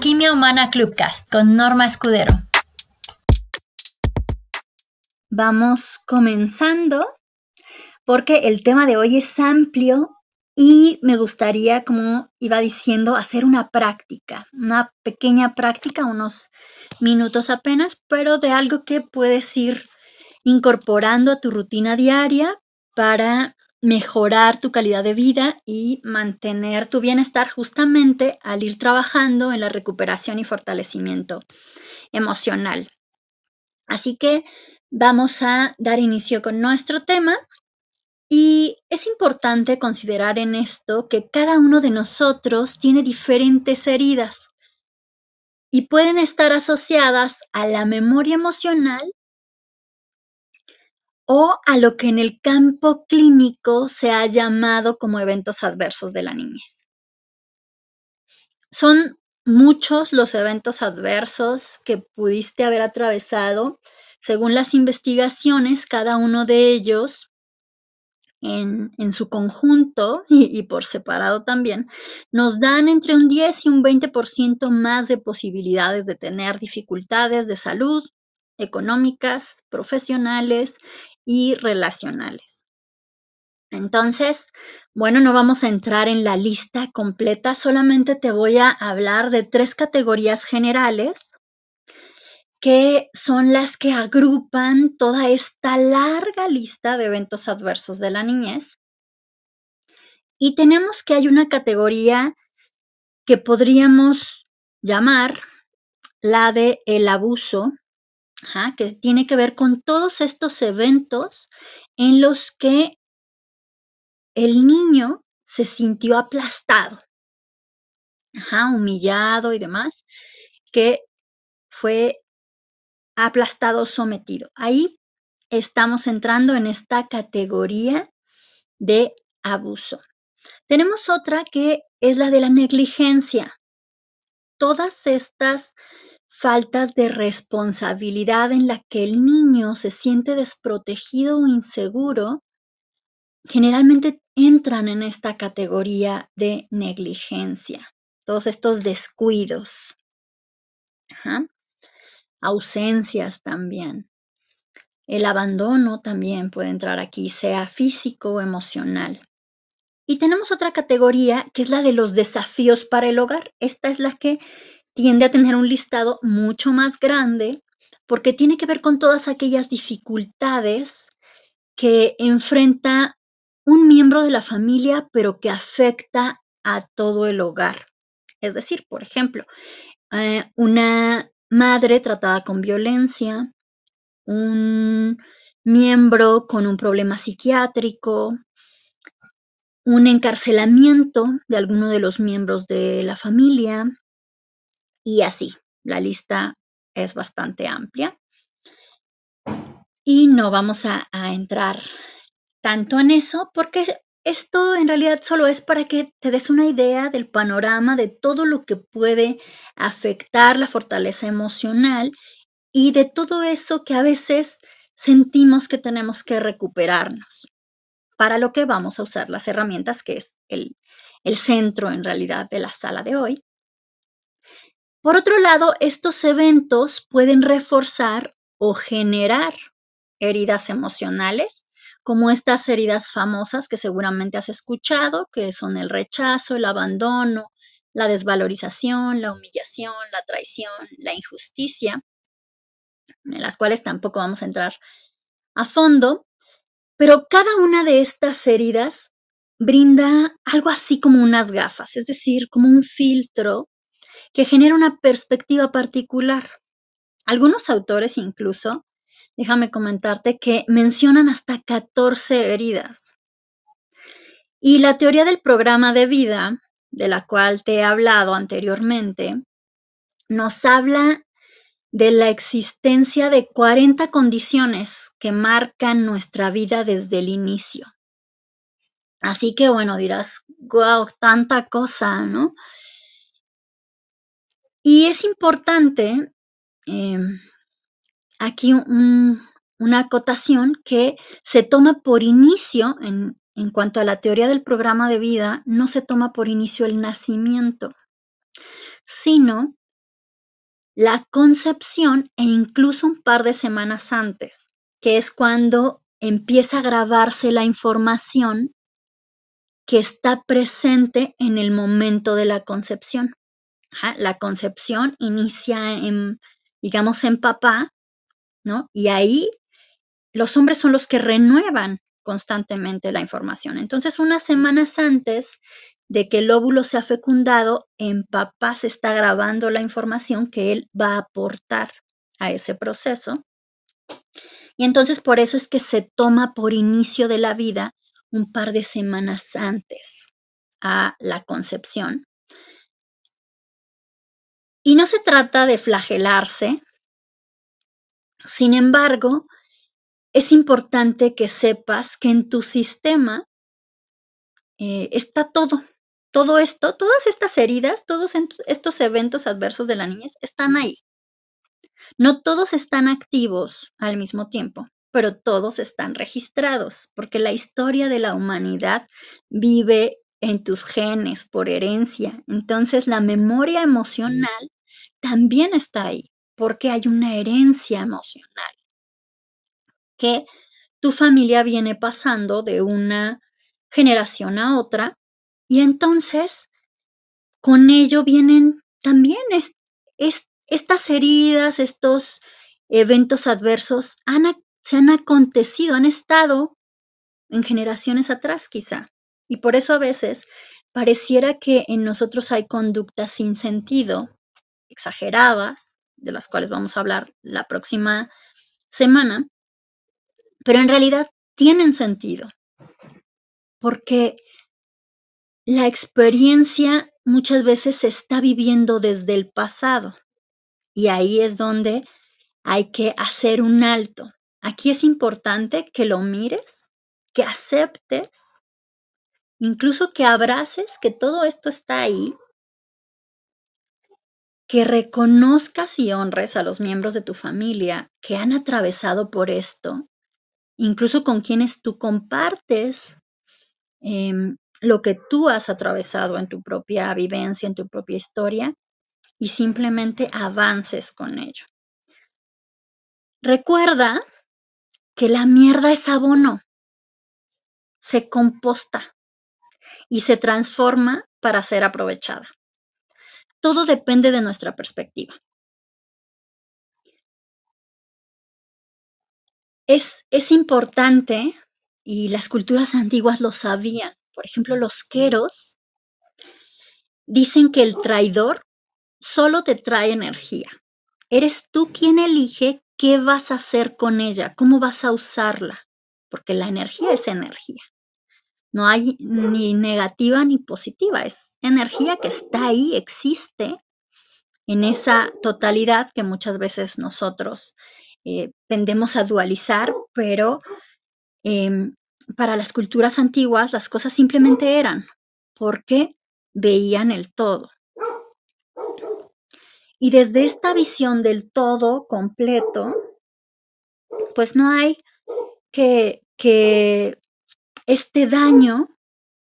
Alquimia Humana Clubcast con Norma Escudero. Vamos comenzando porque el tema de hoy es amplio y me gustaría, como iba diciendo, hacer una práctica, una pequeña práctica, unos minutos apenas, pero de algo que puedes ir incorporando a tu rutina diaria para mejorar tu calidad de vida y mantener tu bienestar justamente al ir trabajando en la recuperación y fortalecimiento emocional. Así que vamos a dar inicio con nuestro tema y es importante considerar en esto que cada uno de nosotros tiene diferentes heridas y pueden estar asociadas a la memoria emocional o a lo que en el campo clínico se ha llamado como eventos adversos de la niñez. Son muchos los eventos adversos que pudiste haber atravesado. Según las investigaciones, cada uno de ellos en, su conjunto y, y, por separado también, nos dan entre un 10 y un 20% más de posibilidades de tener dificultades de salud, económicas, profesionales y relacionales. Entonces, bueno, no vamos a entrar en la lista completa, solamente te voy a hablar de tres categorías generales que son las que agrupan toda esta larga lista de eventos adversos de la niñez. Y tenemos que hay una categoría que podríamos llamar la de el abuso que tiene que ver con todos estos eventos en los que el niño se sintió aplastado, humillado y demás, que fue aplastado, sometido. Ahí estamos entrando en esta categoría de abuso. Tenemos otra que es la de la negligencia. Todas estas faltas de responsabilidad en la que el niño se siente desprotegido o inseguro, generalmente entran en esta categoría de negligencia. Todos estos descuidos. Ausencias también. El abandono también puede entrar aquí, sea físico o emocional. Y tenemos otra categoría que es la de los desafíos para el hogar. Esta es la que tiende a tener un listado mucho más grande porque tiene que ver con todas aquellas dificultades que enfrenta un miembro de la familia, pero que afecta a todo el hogar. Es decir, por ejemplo, eh, una madre tratada con violencia, un miembro con un problema psiquiátrico, un encarcelamiento de alguno de los miembros de la familia, y así. La lista es bastante amplia. Y no vamos a, entrar tanto en eso porque esto en realidad solo es para que te des una idea del panorama de todo lo que puede afectar la fortaleza emocional y de todo eso que a veces sentimos que tenemos que recuperarnos, para lo que vamos a usar las herramientas que es el, el centro en realidad de la sala de hoy. Por otro lado, estos eventos pueden reforzar o generar heridas emocionales, como estas heridas famosas que seguramente has escuchado, que son el rechazo, el abandono, la desvalorización, la humillación, la traición, la injusticia, en las cuales tampoco vamos a entrar a fondo, pero cada una de estas heridas brinda algo así como unas gafas, es decir, como un filtro que genera una perspectiva particular. Algunos autores incluso, déjame comentarte, que mencionan hasta 14 heridas. Y la teoría del programa de vida, de la cual te he hablado anteriormente, nos habla de la existencia de 40 condiciones que marcan nuestra vida desde el inicio. Así que bueno, dirás, wow, tanta cosa, ¿no? Y es importante em, aquí una acotación que se toma por inicio, en, en cuanto a la teoría del programa de vida, no se toma por inicio el nacimiento, sino la concepción e incluso un par de semanas antes, que es cuando empieza a grabarse la información que está presente en el momento de la concepción. La concepción inicia en, digamos, en papá, ¿no? Y ahí los hombres son los que renuevan constantemente la información. Entonces, unas semanas antes de que el óvulo sea fecundado, en papá se está grabando la información que él va a aportar a ese proceso. Y entonces por eso es que se toma por inicio de la vida un par de semanas antes a la concepción. Y no se trata de flagelarse, sin embargo, es importante que sepas que en tu sistema eh, está todo. Todo esto, todas estas heridas, todos estos eventos adversos de la niñez están ahí. No todos están activos al mismo tiempo, pero todos están registrados, porque la historia de la humanidad vive en tus genes por herencia. Entonces la memoria emocional también está ahí, porque hay una herencia emocional que tu familia viene pasando de una generación a otra y entonces con ello vienen también estas heridas, estos eventos adversos se han acontecido, han estado en generaciones atrás quizá. Y por eso a veces pareciera que en nosotros hay conductas sin sentido, exageradas, de las cuales vamos a hablar la próxima semana, pero en realidad tienen sentido, porque la experiencia muchas veces se está viviendo desde el pasado y ahí es donde hay que hacer un alto. Aquí es importante que lo mires, que aceptes, incluso que abraces que todo esto está ahí, que reconozcas y honres a los miembros de tu familia que han atravesado por esto incluso con quienes tú compartes em, lo que tú has atravesado en tu propia vivencia, en tu propia historia, y simplemente avances con ello. Recuerda que la mierda es abono, se composta y se transforma para ser aprovechada. Todo depende de nuestra perspectiva. Es, importante, y las culturas antiguas lo sabían, por ejemplo, los queros dicen que el traidor solo te trae energía. Eres tú quien elige qué vas a hacer con ella, cómo vas a usarla, porque la energía es energía. No hay ni negativa ni positiva, es energía que está ahí, existe en esa totalidad que muchas veces nosotros eh, tendemos a dualizar, pero em, para las culturas antiguas las cosas simplemente eran porque veían el todo. Y desde esta visión del todo completo, pues no hay que, que este daño,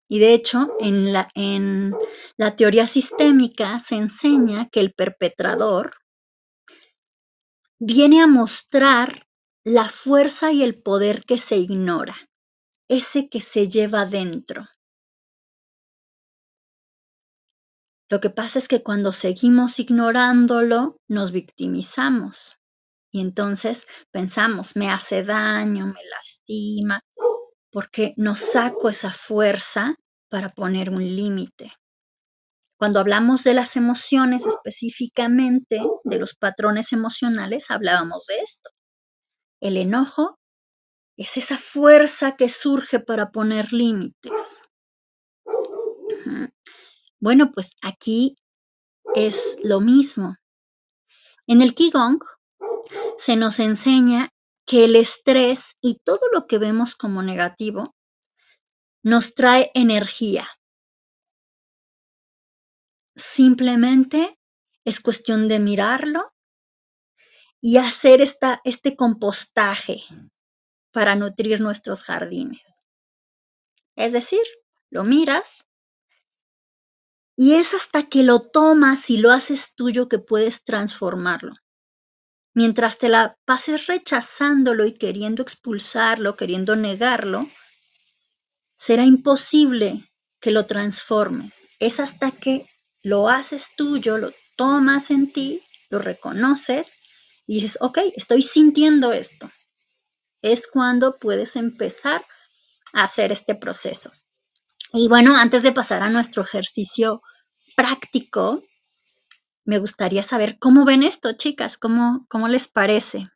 y de hecho en la, en la teoría sistémica se enseña que el perpetrador viene a mostrar la fuerza y el poder que se ignora, ese que se lleva dentro. Lo que pasa es que cuando seguimos ignorándolo, nos victimizamos. Y entonces pensamos, me hace daño, me lastima, porque no saco esa fuerza para poner un límite. Cuando hablamos de las emociones específicamente, de los patrones emocionales, hablábamos de esto. El enojo es esa fuerza que surge para poner límites. Bueno, pues aquí es lo mismo. En el Qigong se nos enseña que el estrés y todo lo que vemos como negativo nos trae energía, Simplemente es cuestión de mirarlo y hacer esta, este compostaje para nutrir nuestros jardines. Es decir, lo miras Y es hasta que lo tomas y lo haces tuyo que puedes transformarlo. Mientras te la pases rechazándolo y queriendo expulsarlo, queriendo negarlo, será imposible que lo transformes. Es hasta que lo haces tuyo, lo tomas en ti, lo reconoces y dices, ok, estoy sintiendo esto. Es cuando puedes empezar a hacer este proceso. Y bueno, antes de pasar a nuestro ejercicio práctico, me gustaría saber cómo ven esto, chicas, cómo, cómo les parece.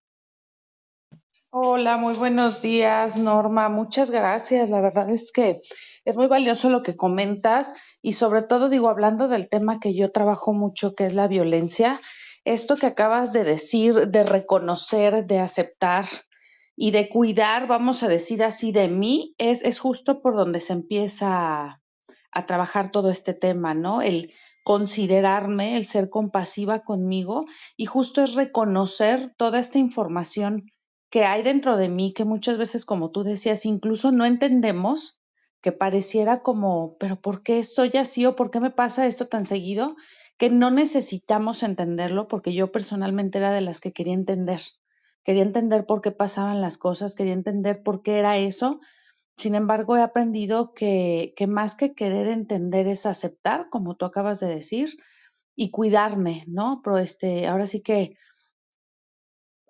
Hola, muy buenos días, Norma. Muchas gracias. La verdad es que es muy valioso lo que comentas y sobre todo digo, hablando del tema que yo trabajo mucho, que es la violencia, esto que acabas de decir, de reconocer, de aceptar y de cuidar, vamos a decir así, de mí, es, es justo por donde se empieza a, a trabajar todo este tema, ¿no? El considerarme, el ser compasiva conmigo y justo es reconocer toda esta información que hay dentro de mí que muchas veces, como tú decías, incluso no entendemos, que pareciera como, pero ¿por qué soy así o por qué me pasa esto tan seguido? Que no necesitamos entenderlo porque yo personalmente era de las que quería entender. Quería entender por qué pasaban las cosas, quería entender por qué era eso. Sin embargo, he aprendido que, más que querer entender es aceptar, como tú acabas de decir, y cuidarme, ¿no? Pero este, ahora sí que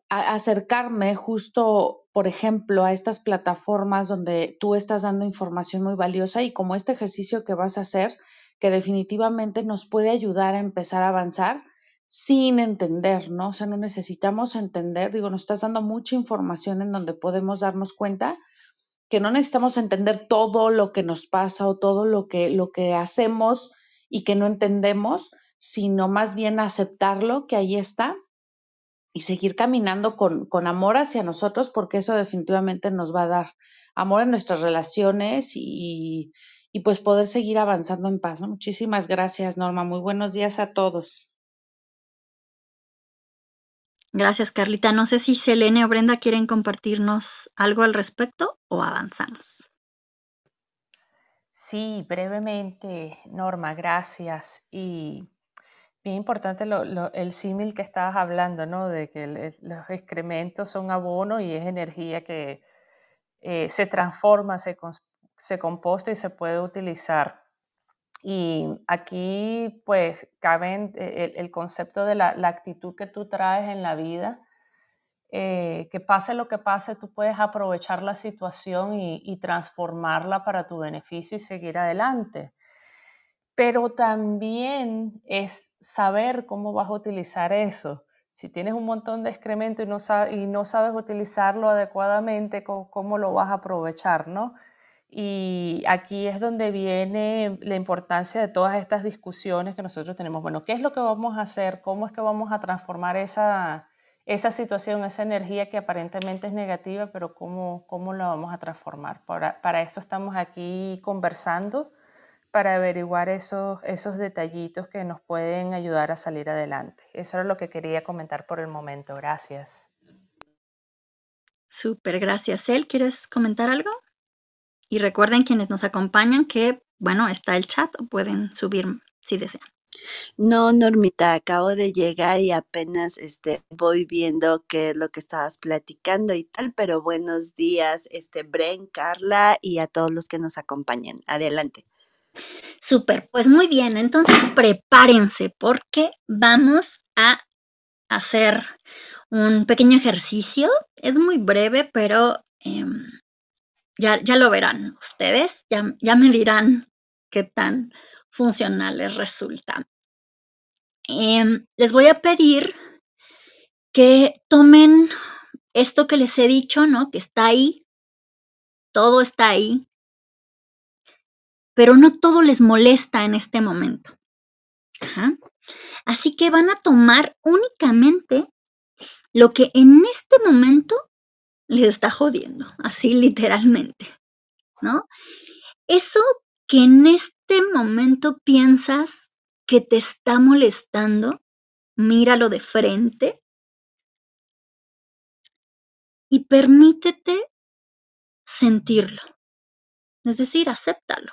acercarme justo, por ejemplo, a estas plataformas donde tú estás dando información muy valiosa y como este ejercicio que vas a hacer, que definitivamente nos puede ayudar a empezar a avanzar sin entender, ¿no? O sea, no necesitamos entender, digo, nos estás dando mucha información en donde podemos darnos cuenta que no necesitamos entender todo lo que nos pasa o todo lo que, lo que hacemos y que no entendemos, sino más bien aceptarlo, que ahí está, y seguir caminando con, con, amor hacia nosotros, porque eso definitivamente nos va a dar amor en nuestras relaciones y, y pues poder seguir avanzando en paz. Muchísimas gracias, Norma. Muy buenos días a todos. Gracias, Carlita. No sé si Selene o Brenda quieren compartirnos algo al respecto o avanzamos. Sí, brevemente, Norma, gracias. Y Bien importante lo, el símil que estabas hablando, ¿no? De que los excrementos son abono y es energía que eh, se transforma, se, se composta y se puede utilizar. Y aquí, pues, cabe el, el concepto de la, la, actitud que tú traes en la vida. Eh, que pase lo que pase, tú puedes aprovechar la situación y, y transformarla para tu beneficio y seguir adelante pero también es saber cómo vas a utilizar eso. Si tienes un montón de excremento y no, y no sabes utilizarlo adecuadamente, ¿cómo, ¿cómo, lo vas a aprovechar? ¿no? Y aquí es donde viene la importancia de todas estas discusiones que nosotros tenemos. Bueno, ¿qué es lo que vamos a hacer? ¿Cómo es que vamos a transformar esa, esa situación, esa energía que aparentemente es negativa, pero cómo, cómo la vamos a transformar? Para, para eso estamos aquí conversando para averiguar esos, esos detallitos que nos pueden ayudar a salir adelante. Eso es lo que quería comentar por el momento. Gracias. Súper, gracias. ¿Él quieres comentar algo? Y recuerden quienes nos acompañan que, bueno, está el chat o pueden subir si desean. No, Normita, acabo de llegar y apenas este, voy viendo qué es lo que estabas platicando y tal, pero buenos días, este, Bren, Carla y a todos los que nos acompañan. Adelante. Súper, pues muy bien, entonces prepárense porque vamos a hacer un pequeño ejercicio. Es muy breve, pero eh, ya, ya, lo verán ustedes, ya, ya, me dirán qué tan funcional les resulta. Eh, les voy a pedir que tomen esto que les he dicho, ¿no? Que está ahí, todo está ahí, pero no todo les molesta en este momento. Así que van a tomar únicamente lo que en este momento les está jodiendo, así literalmente, ¿no? Eso que en este momento piensas que te está molestando, míralo de frente y permítete sentirlo. Es decir, acéptalo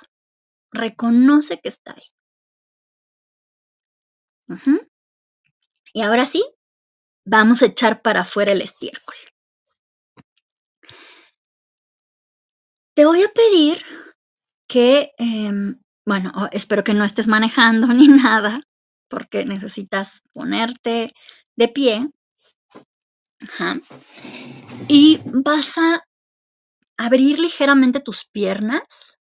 reconoce que está ahí. Y ahora sí, vamos a echar para afuera el estiércol. Te voy a pedir que, em, bueno, espero que no estés manejando ni nada, porque necesitas ponerte de pie. Y vas a abrir ligeramente tus piernas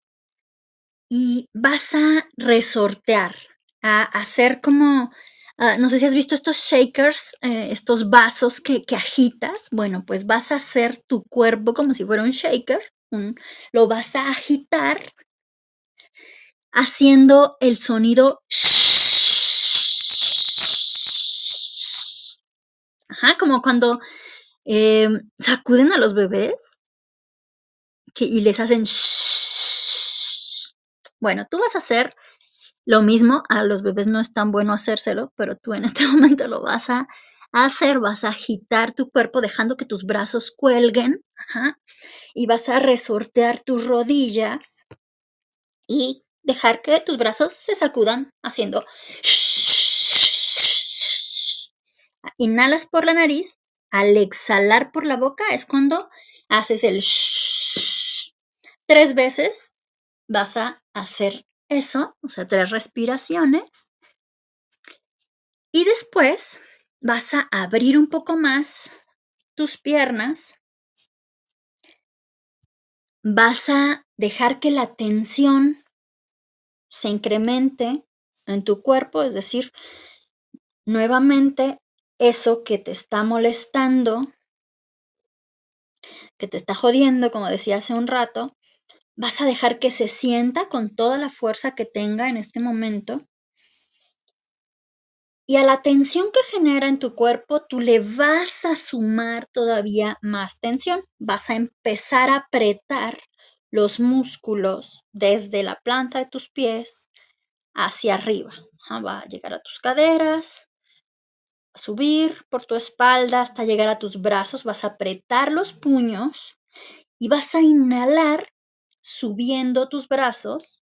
y vas a resortear, a hacer como Ah, no sé si has visto estos shakers, eh, estos vasos que, agitas. Bueno, pues vas a hacer tu cuerpo como si fuera un shaker. Lo vas a agitar haciendo el sonido Ajá, como cuando eh, sacuden a los bebés y les hacen Bueno, tú vas a hacer lo mismo, a los bebés no es tan bueno hacérselo, pero tú en este momento lo vas a hacer, vas a agitar tu cuerpo dejando que tus brazos cuelguen y vas a resortear tus rodillas y dejar que tus brazos se sacudan haciendo inhalas por la nariz, al exhalar por la boca es cuando haces el tres veces vas a hacer eso, o sea, tres respiraciones. Y después vas a abrir un poco más tus piernas. Vas a dejar que la tensión se incremente en tu cuerpo, es decir, nuevamente eso que te está molestando, que te está jodiendo, como decía hace un rato, vas a dejar que se sienta con toda la fuerza que tenga en este momento. Y a la tensión que genera en tu cuerpo, tú le vas a sumar todavía más tensión. Vas a empezar a apretar los músculos desde la planta de tus pies hacia arriba. Va a llegar a tus caderas, a subir por tu espalda hasta llegar a tus brazos. Vas a apretar los puños y vas a inhalar subiendo tus brazos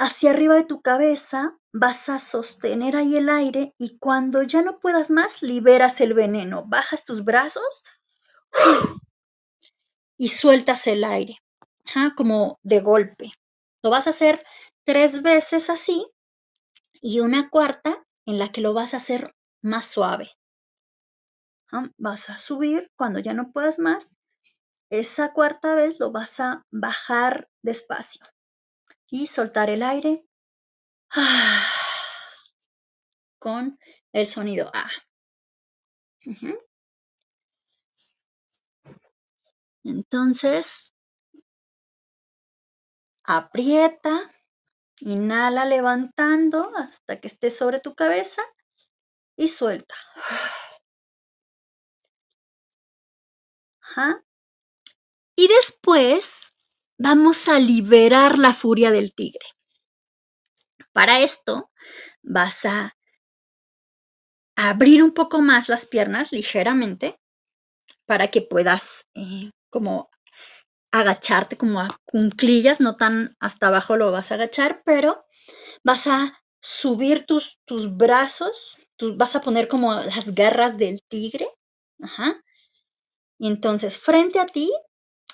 hacia arriba de tu cabeza, vas a sostener ahí el aire y cuando ya no puedas más, liberas el veneno, bajas tus brazos y sueltas el aire, como de golpe. Lo vas a hacer tres veces así y una cuarta en la que lo vas a hacer más suave. Vas a subir cuando ya no puedas más esa cuarta vez lo vas a bajar despacio y soltar el aire con el sonido A. Entonces, aprieta, inhala levantando hasta que esté sobre tu cabeza y suelta. Y después vamos a liberar la furia del tigre. Para esto vas a abrir un poco más las piernas ligeramente para que puedas eh, como agacharte como a cunclillas, no tan hasta abajo lo vas a agachar, pero vas a subir tus, tus brazos, vas a poner como las garras del tigre, ajá, y entonces frente a ti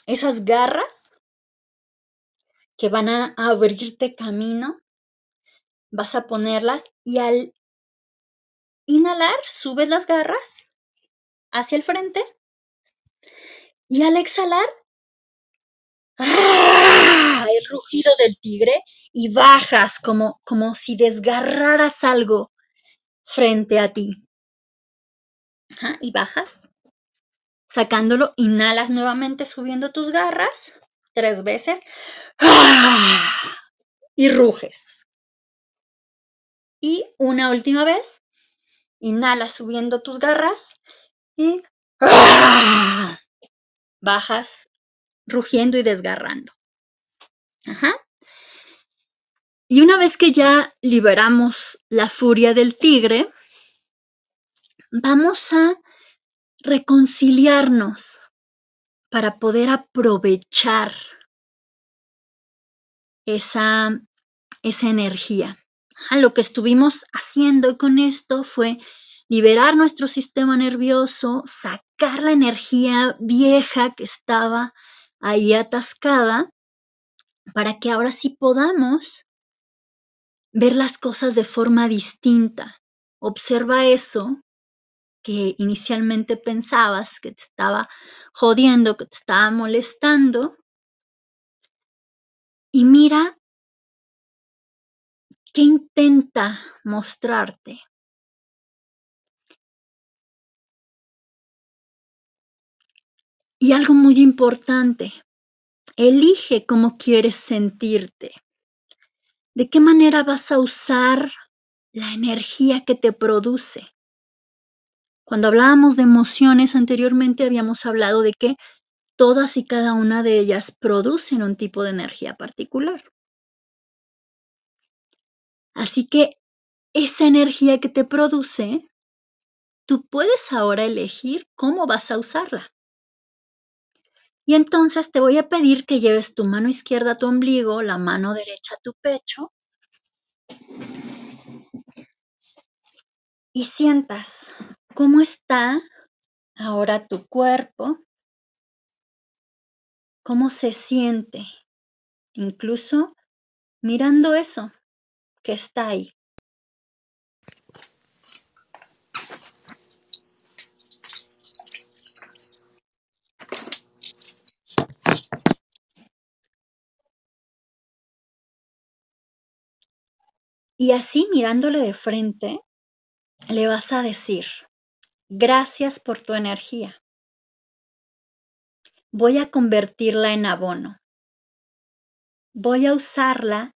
esas garras que van a abrirte camino, vas a ponerlas y al inhalar subes las garras hacia el frente y al exhalar ¡ah! el rugido del tigre y bajas como, como si desgarraras algo frente a ti. y bajas Sacándolo, inhalas nuevamente subiendo tus garras tres veces y ruges. Y una última vez, inhalas subiendo tus garras y bajas rugiendo y desgarrando. Y una vez que ya liberamos la furia del tigre, vamos a reconciliarnos para poder aprovechar esa, esa energía. lo que estuvimos haciendo con esto fue liberar nuestro sistema nervioso, sacar la energía vieja que estaba ahí atascada, para que ahora sí podamos ver las cosas de forma distinta. Observa eso que inicialmente pensabas que te estaba jodiendo, que te estaba molestando, y mira qué intenta mostrarte. Y algo muy importante, elige cómo quieres sentirte. ¿De qué manera vas a usar la energía que te produce? Cuando hablábamos de emociones anteriormente habíamos hablado de que todas y cada una de ellas producen un tipo de energía particular. Así que esa energía que te produce, tú puedes ahora elegir cómo vas a usarla. Y entonces te voy a pedir que lleves tu mano izquierda a tu ombligo, la mano derecha a tu pecho y sientas cómo está ahora tu cuerpo, cómo se siente, incluso mirando eso que está ahí. Y así mirándole de frente, le vas a decir, gracias por tu energía. Voy a convertirla en abono. Voy a usarla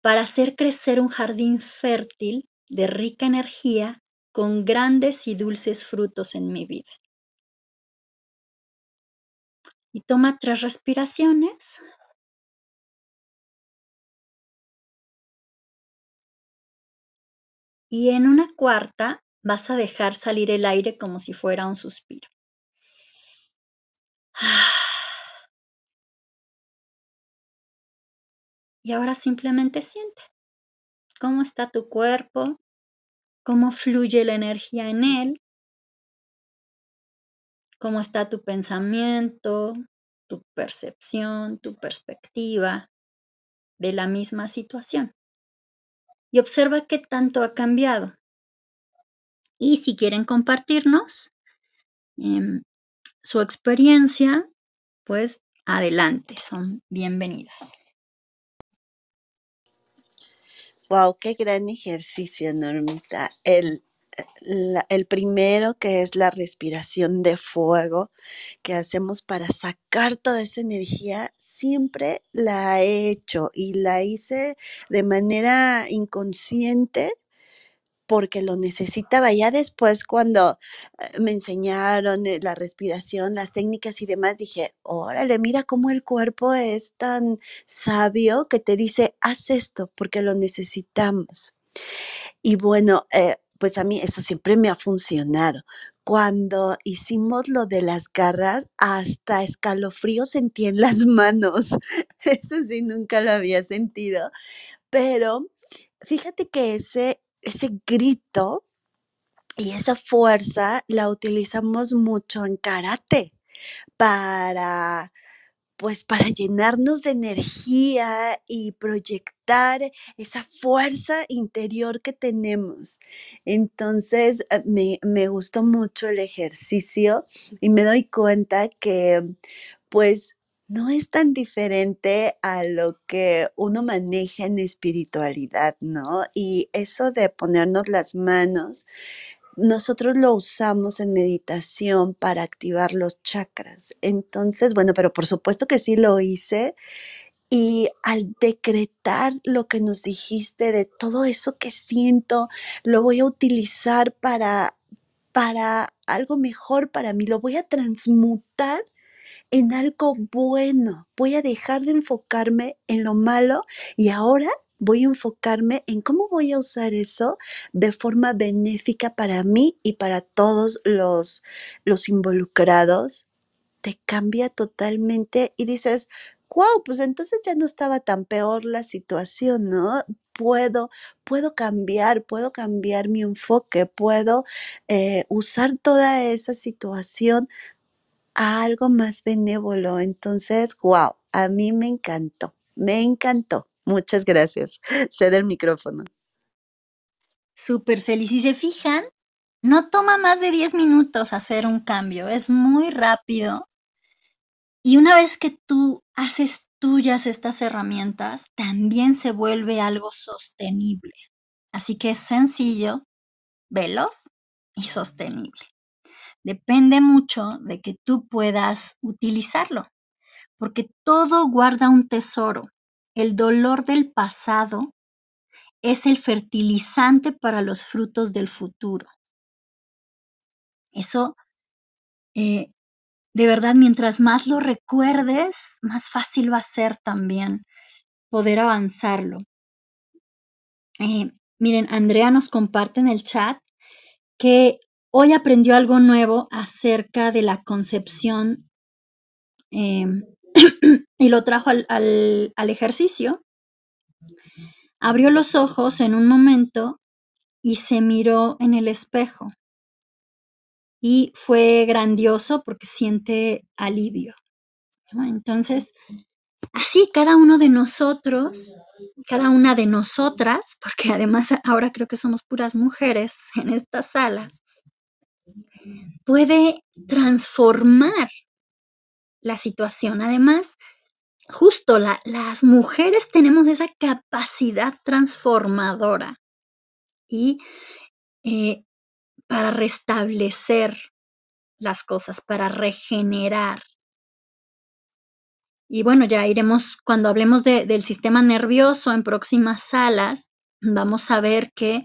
para hacer crecer un jardín fértil de rica energía con grandes y dulces frutos en mi vida. Y toma tres respiraciones. Y en una cuarta vas a dejar salir el aire como si fuera un suspiro. Y ahora simplemente siente cómo está tu cuerpo, cómo fluye la energía en él, cómo está tu pensamiento, tu percepción, tu perspectiva de la misma situación. Y observa qué tanto ha cambiado. Y si quieren compartirnos em, su experiencia, pues adelante, son bienvenidas. Wow, qué gran ejercicio, Normita. El, el primero que es la respiración de fuego que hacemos para sacar toda esa energía, siempre la he hecho y la hice de manera inconsciente porque lo necesitaba. Ya después cuando eh, me enseñaron eh, la respiración, las técnicas y demás, dije, órale, mira cómo el cuerpo es tan sabio que te dice, haz esto porque lo necesitamos. Y bueno, eh, pues a mí eso siempre me ha funcionado. Cuando hicimos lo de las garras, hasta escalofrío sentí en las manos. Eso sí, nunca lo había sentido. Pero fíjate que ese ese grito y esa fuerza la utilizamos mucho en karate para pues para llenarnos de energía y proyectar esa fuerza interior que tenemos. Entonces, eh, me, me gustó mucho el ejercicio y me doy cuenta que pues no es tan diferente a lo que uno maneja en espiritualidad, ¿no? Y eso de ponernos las manos, nosotros lo usamos en meditación para activar los chakras. Entonces, bueno, pero por supuesto que sí lo hice. Y al decretar lo que nos dijiste de todo eso que siento, lo voy a utilizar para, para algo mejor para mí, lo voy a transmutar en algo bueno. Voy a dejar de enfocarme en lo malo y ahora voy a enfocarme en cómo voy a usar eso de forma benéfica para mí y para todos los, los involucrados. Te cambia totalmente y dices, wow, pues entonces ya no estaba tan peor la situación, ¿no? puedo, puedo cambiar, puedo cambiar mi enfoque, puedo eh, usar toda esa situación a algo más benévolo. Entonces, wow, a mí me encantó, me encantó. Muchas gracias. Cede el micrófono. Super Celi, si se fijan, no toma más de 10 minutos hacer un cambio, es muy rápido. Y una vez que tú haces tuyas estas herramientas, también se vuelve algo sostenible. Así que es sencillo, veloz y sostenible. Depende mucho de que tú puedas utilizarlo, porque todo guarda un tesoro. El dolor del pasado es el fertilizante para los frutos del futuro. Eso, eh, de verdad, mientras más lo recuerdes, más fácil va a ser también poder avanzarlo. Eh, miren, Andrea nos comparte en el chat que hoy aprendió algo nuevo acerca de la concepción em, y lo trajo al, al ejercicio. Abrió los ojos en un momento y se miró en el espejo y fue grandioso porque siente alivio. Entonces, así cada uno de nosotros, cada una de nosotras, porque además ahora creo que somos puras mujeres en esta sala, puede transformar la situación. Además, justo las mujeres tenemos esa capacidad transformadora y eh, para restablecer las cosas, para regenerar. Y bueno, ya iremos, cuando hablemos del sistema nervioso en próximas salas, vamos a ver que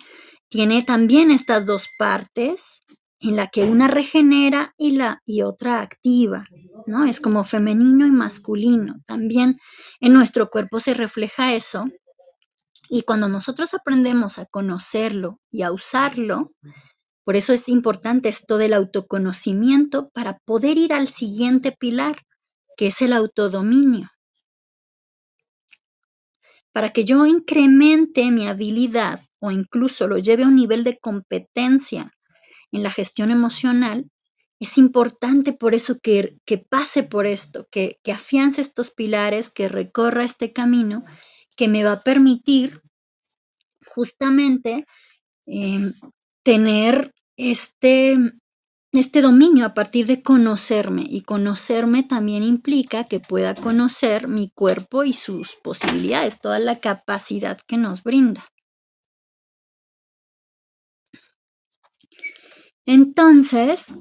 tiene también estas dos partes en la que una regenera y la y otra activa, ¿no? Es como femenino y masculino. También en nuestro cuerpo se refleja eso. Y cuando nosotros aprendemos a conocerlo y a usarlo, por eso es importante esto del autoconocimiento para poder ir al siguiente pilar, que es el autodominio. Para que yo incremente mi habilidad o incluso lo lleve a un nivel de competencia en la gestión emocional, es importante por eso que, pase por esto, que, que, afiance estos pilares, que recorra este camino, que me va a permitir justamente em, tener este, este dominio a partir de conocerme y conocerme también implica que pueda conocer mi cuerpo y sus posibilidades, toda la capacidad que nos brinda. Entonces,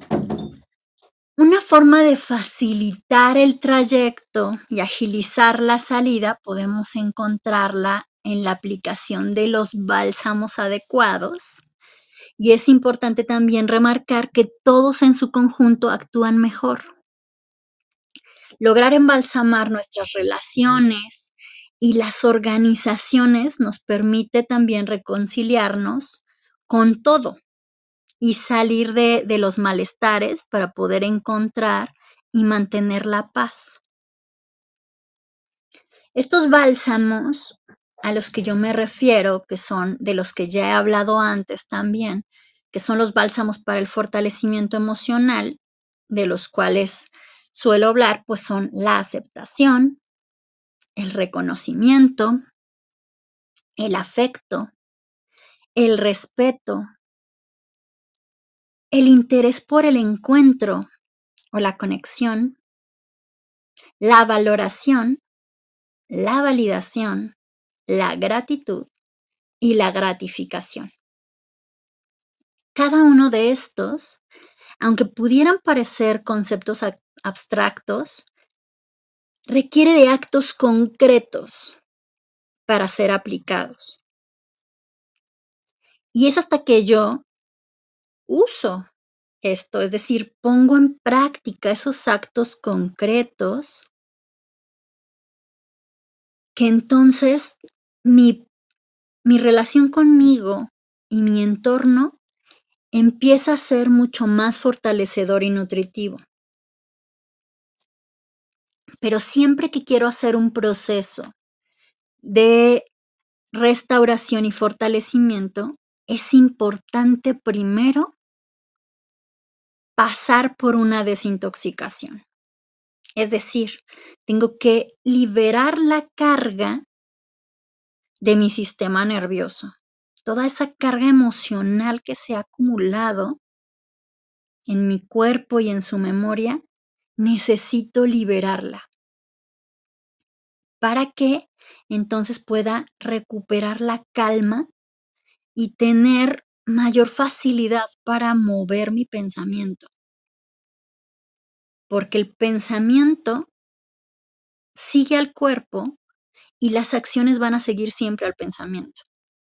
una forma de facilitar el trayecto y agilizar la salida podemos encontrarla en la aplicación de los bálsamos adecuados. Y es importante también remarcar que todos en su conjunto actúan mejor. Lograr embalsamar nuestras relaciones y las organizaciones nos permite también reconciliarnos con todo, y salir de, de los malestares para poder encontrar y mantener la paz. Estos bálsamos a los que yo me refiero, que son de los que ya he hablado antes también, que son los bálsamos para el fortalecimiento emocional, de los cuales suelo hablar, pues son la aceptación, el reconocimiento, el afecto, el respeto, el interés por el encuentro o la conexión, la valoración, la validación, la gratitud y la gratificación. Cada uno de estos, aunque pudieran parecer conceptos abstractos, requiere de actos concretos para ser aplicados. Y es hasta que yo uso esto, es decir, pongo en práctica esos actos concretos, que entonces mi, mi relación conmigo y mi entorno empieza a ser mucho más fortalecedor y nutritivo. Pero siempre que quiero hacer un proceso de restauración y fortalecimiento, es importante primero pasar por una desintoxicación. Es decir, tengo que liberar la carga de mi sistema nervioso, toda esa carga emocional que se ha acumulado en mi cuerpo y en su memoria, necesito liberarla para que entonces pueda recuperar la calma y tener mayor facilidad para mover mi pensamiento. Porque el pensamiento sigue al cuerpo y las acciones van a seguir siempre al pensamiento.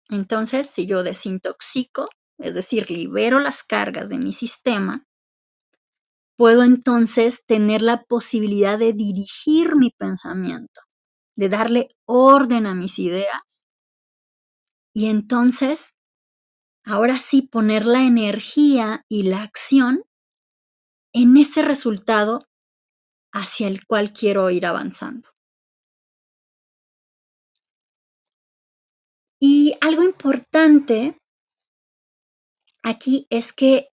Entonces, si yo desintoxico, es decir, libero las cargas de mi sistema, puedo entonces tener la posibilidad de dirigir mi pensamiento, de darle orden a mis ideas y entonces, ahora sí, poner la energía y la acción en ese resultado hacia el cual quiero ir avanzando. Y algo importante aquí es que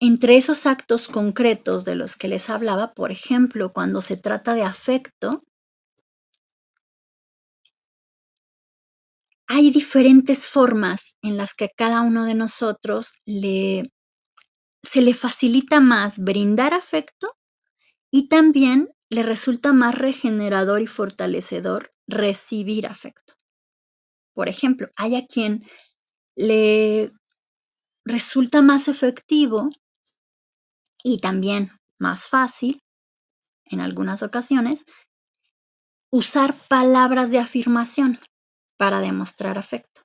entre esos actos concretos de los que les hablaba, por ejemplo, cuando se trata de afecto, hay diferentes formas en las que a cada uno de nosotros le, se le facilita más brindar afecto y también le resulta más regenerador y fortalecedor recibir afecto. Por ejemplo, hay a quien le resulta más efectivo y también más fácil, en algunas ocasiones, usar palabras de afirmación para demostrar afecto.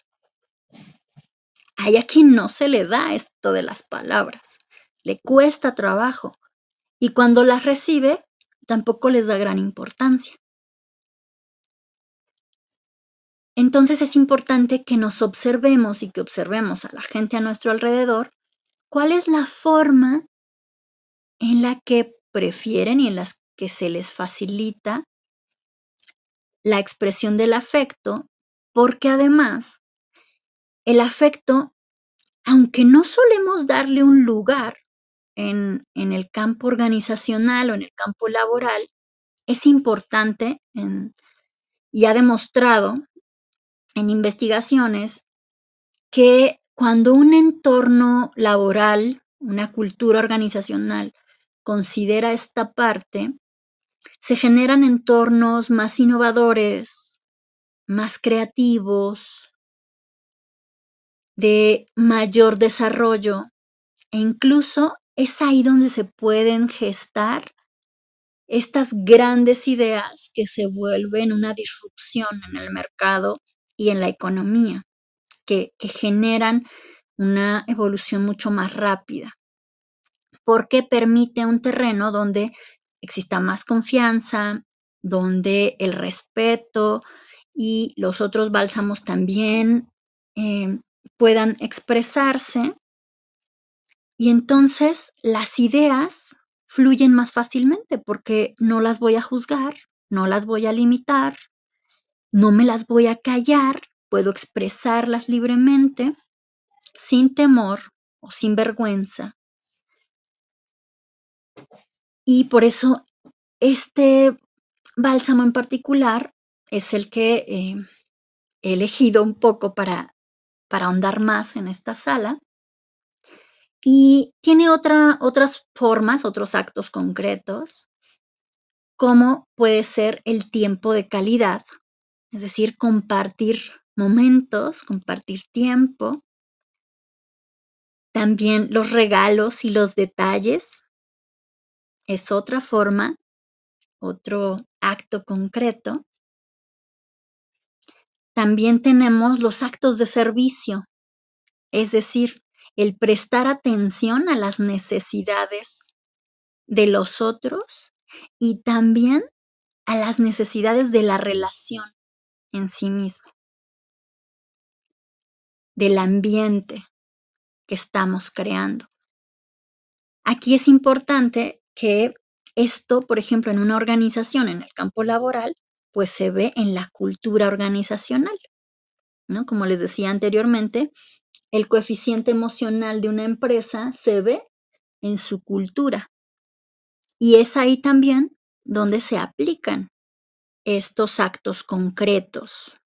Hay a quien no se le da esto de las palabras, le cuesta trabajo y cuando las recibe tampoco les da gran importancia. Entonces es importante que nos observemos y que observemos a la gente a nuestro alrededor cuál es la forma en la que prefieren y en las que se les facilita la expresión del afecto, porque además el afecto, aunque no solemos darle un lugar en, el campo organizacional o en el campo laboral, es importante y ha demostrado en investigaciones que cuando un entorno laboral, una cultura organizacional, considera esta parte, se generan entornos más innovadores, más creativos, de mayor desarrollo e incluso es ahí donde se pueden gestar estas grandes ideas que se vuelven una disrupción en el mercado y en la economía, que, generan una evolución mucho más rápida, porque permite un terreno donde exista más confianza, donde el respeto y los otros bálsamos también eh, puedan expresarse y entonces las ideas fluyen más fácilmente porque no las voy a juzgar, no las voy a limitar, no me las voy a callar, puedo expresarlas libremente, sin temor o sin vergüenza. Y por eso este bálsamo en particular es el que eh, he elegido un poco para, para ahondar más en esta sala. Y tiene otra, otras formas, otros actos concretos, como puede ser el tiempo de calidad, es decir, compartir momentos, compartir tiempo. También los regalos y los detalles es otra forma, otro acto concreto. También tenemos los actos de servicio, es decir, el prestar atención a las necesidades de los otros y también a las necesidades de la relación en sí mismo, del ambiente que estamos creando. Aquí es importante que esto, por ejemplo, en una organización, en el campo laboral, pues se ve en la cultura organizacional. ¿no? Como les decía anteriormente, el coeficiente emocional de una empresa se ve en su cultura. Y es ahí también donde se aplican estos actos concretos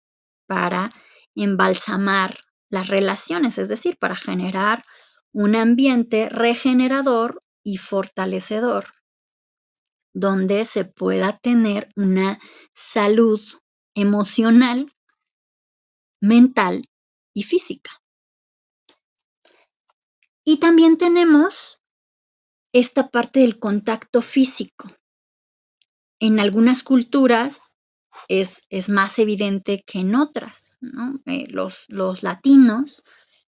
para embalsamar las relaciones, es decir, para generar un ambiente regenerador y fortalecedor, donde se pueda tener una salud emocional, mental y física. Y también tenemos esta parte del contacto físico. En algunas culturas es, es más evidente que en otras. Eh, los, los latinos,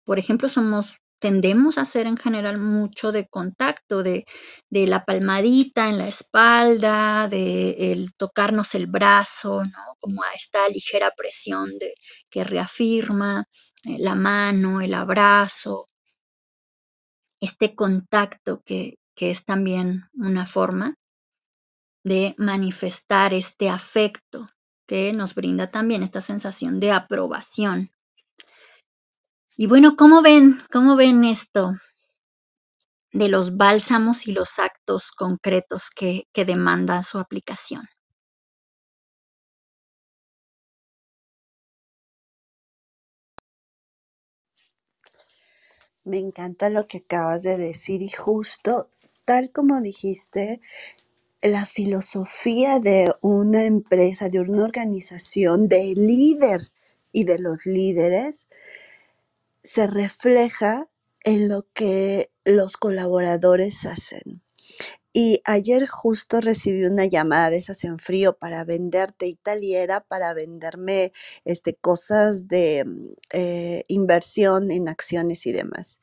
por ejemplo, somos tendemos a hacer en general mucho de contacto, de, de la palmadita en la espalda, de el tocarnos el brazo, ¿no? como a esta ligera presión de, que reafirma eh, la mano, el abrazo, este contacto que, que es también una forma de manifestar este afecto que nos brinda también esta sensación de aprobación. Y bueno, ¿cómo ven? ¿Cómo ven esto de los bálsamos y los actos concretos que, demandan su aplicación? Me encanta lo que acabas de decir y justo tal como dijiste, la filosofía de una empresa, de una organización, de líder y de los líderes se refleja en lo que los colaboradores hacen. Y ayer justo recibí una llamada de esas en frío para venderte y tal, y era para venderme este, cosas de mm, eh, inversión en acciones y demás.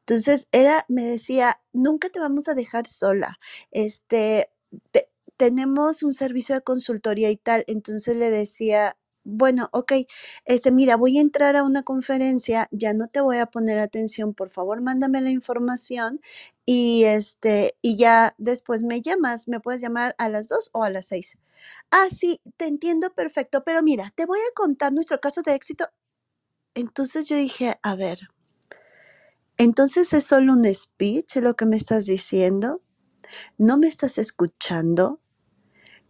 Entonces, era, me decía, nunca te vamos a dejar sola. Este, tenemos un servicio de consultoría y tal. Entonces le decía, bueno, ok, este, mira, voy a entrar a una conferencia, ya no te voy a poner atención, por favor, mándame la información y este, y ya después me llamas, me puedes llamar a las dos o a las seis. Ah, sí, te entiendo perfecto, pero mira, te voy a contar nuestro caso de éxito. Entonces yo dije, a ver, entonces es solo un speech lo que me estás diciendo, no me estás escuchando,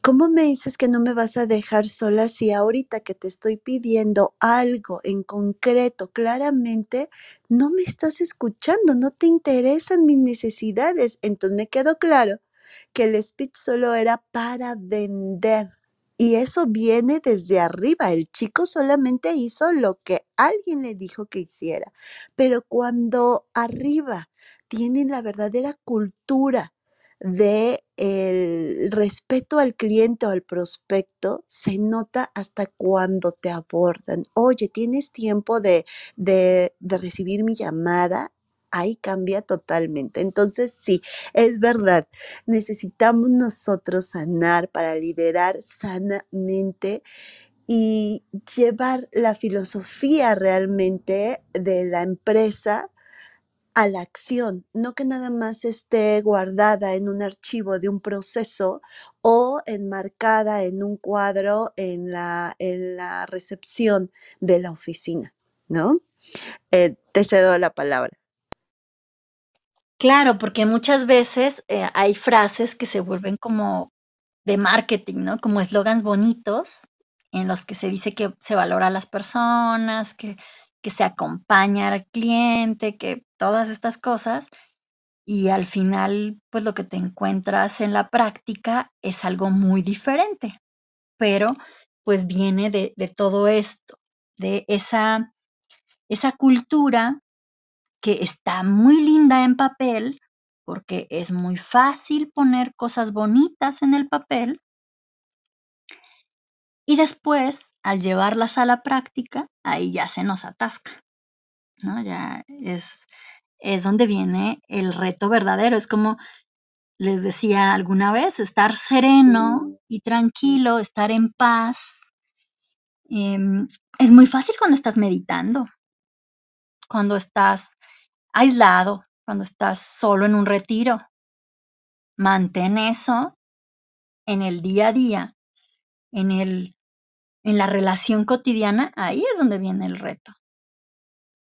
¿Cómo me dices que no me vas a dejar sola si ahorita que te estoy pidiendo algo en concreto, claramente, no me estás escuchando, no te interesan mis necesidades? Entonces me quedó claro que el speech solo era para vender. Y eso viene desde arriba. El chico solamente hizo lo que alguien le dijo que hiciera. Pero cuando arriba tienen la verdadera cultura de el respeto al cliente o al prospecto se nota hasta cuando te abordan. Oye, ¿tienes tiempo de, de, de recibir mi llamada? Ahí cambia totalmente. Entonces, sí, es verdad, necesitamos nosotros sanar para liderar sanamente y llevar la filosofía realmente de la empresa a la acción, no que nada más esté guardada en un archivo de un proceso o enmarcada en un cuadro en la, en la recepción de la oficina, ¿no? Eh, te cedo la palabra. Claro, porque muchas veces eh, hay frases que se vuelven como de marketing, ¿no? Como eslogans bonitos en los que se dice que se valora a las personas, que que se acompaña al cliente, que todas estas cosas. Y al final, pues lo que te encuentras en la práctica es algo muy diferente, pero pues viene de, de todo esto, de esa, esa cultura que está muy linda en papel, porque es muy fácil poner cosas bonitas en el papel, y después, al llevarlas a la práctica, ahí ya se nos atasca, ¿no? Ya es, es donde viene el reto verdadero. Es como les decía alguna vez, estar sereno y tranquilo, estar en paz. Em, es muy fácil cuando estás meditando, cuando estás aislado, cuando estás solo en un retiro. Mantén eso en el día a día, en el en la relación cotidiana, ahí es donde viene el reto.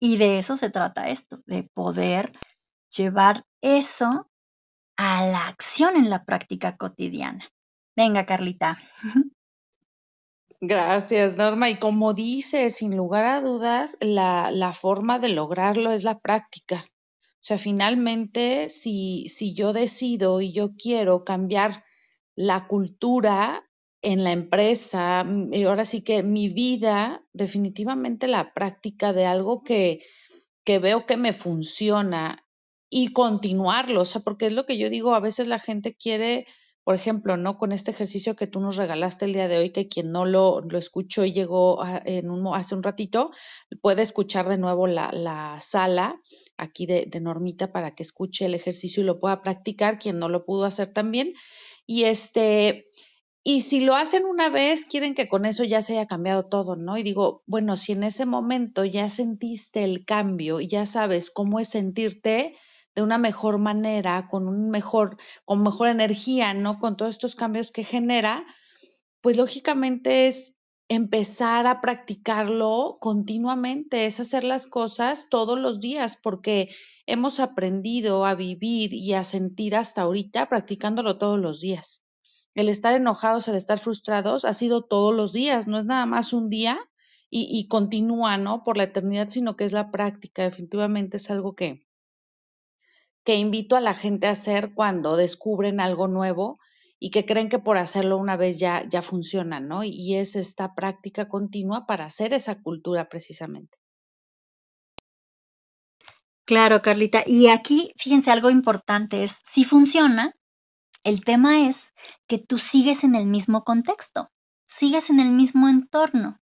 Y de eso se trata esto, de poder llevar eso a la acción en la práctica cotidiana. Venga, Carlita. Gracias, Norma. Y como dices, sin lugar a dudas, la, la forma de lograrlo es la práctica. O sea, finalmente, si, si yo decido y yo quiero cambiar la cultura en la empresa, mm, y ahora sí que mi vida, definitivamente la práctica de algo que, que veo que me funciona y continuarlo, o sea, porque es lo que yo digo, a veces la gente quiere por ejemplo, ¿no? Con este ejercicio que tú nos regalaste el día de hoy, que quien no lo, lo escuchó y llegó en un, hace un ratito, puede escuchar de nuevo la, la sala aquí de, Normita para que escuche el ejercicio y lo pueda practicar, quien no lo pudo hacer también. Y este, y si lo hacen una vez, quieren que con eso ya se haya cambiado todo, ¿no? Y digo, bueno, si en ese momento ya sentiste el cambio y ya sabes cómo es sentirte, de una mejor manera, con un mejor, con mejor energía, ¿no? Con todos estos cambios que genera, pues lógicamente es empezar a practicarlo continuamente, es hacer las cosas todos los días, porque hemos aprendido a vivir y a sentir hasta ahorita practicándolo todos los días. El estar enojados, el estar frustrados ha sido todos los días, no es nada más un día y, continúa, ¿no? Por la eternidad, sino que es la práctica, definitivamente es algo que, que invito a la gente a hacer cuando descubren algo nuevo y que creen que por hacerlo una vez ya, ya funciona, ¿no? Y es esta práctica continua para hacer esa cultura precisamente. Claro, Carlita. Y aquí, fíjense, algo importante es, si funciona, el tema es que tú sigues en el mismo contexto, sigues en el mismo entorno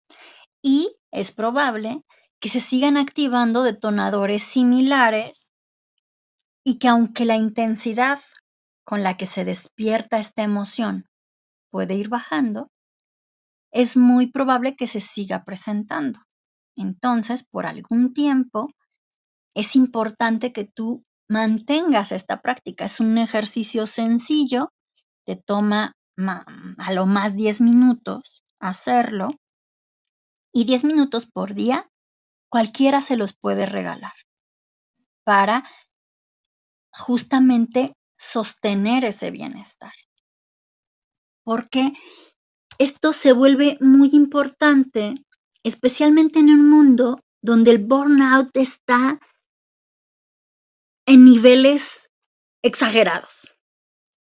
y es probable que se sigan activando detonadores similares y que aunque la intensidad con la que se despierta esta emoción puede ir bajando, es muy probable que se siga presentando. Entonces, por algún tiempo, es importante que tú mantengas esta práctica. Es un ejercicio sencillo, te toma a lo más 10 minutos hacerlo y 10 minutos por día cualquiera se los puede regalar para justamente sostener ese bienestar. Porque esto se vuelve muy importante, especialmente en un mundo donde el burnout está en niveles exagerados.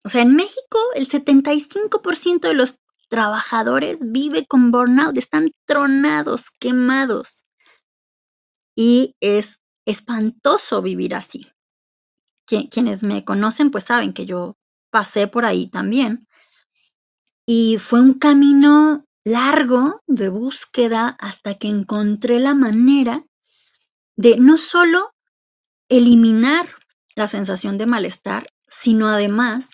O sea, en México el 75% de los trabajadores vive con burnout, están tronados, quemados. Y es espantoso vivir así quienes me conocen pues saben que yo pasé por ahí también. Y fue un camino largo de búsqueda hasta que encontré la manera de no solo eliminar la sensación de malestar, sino además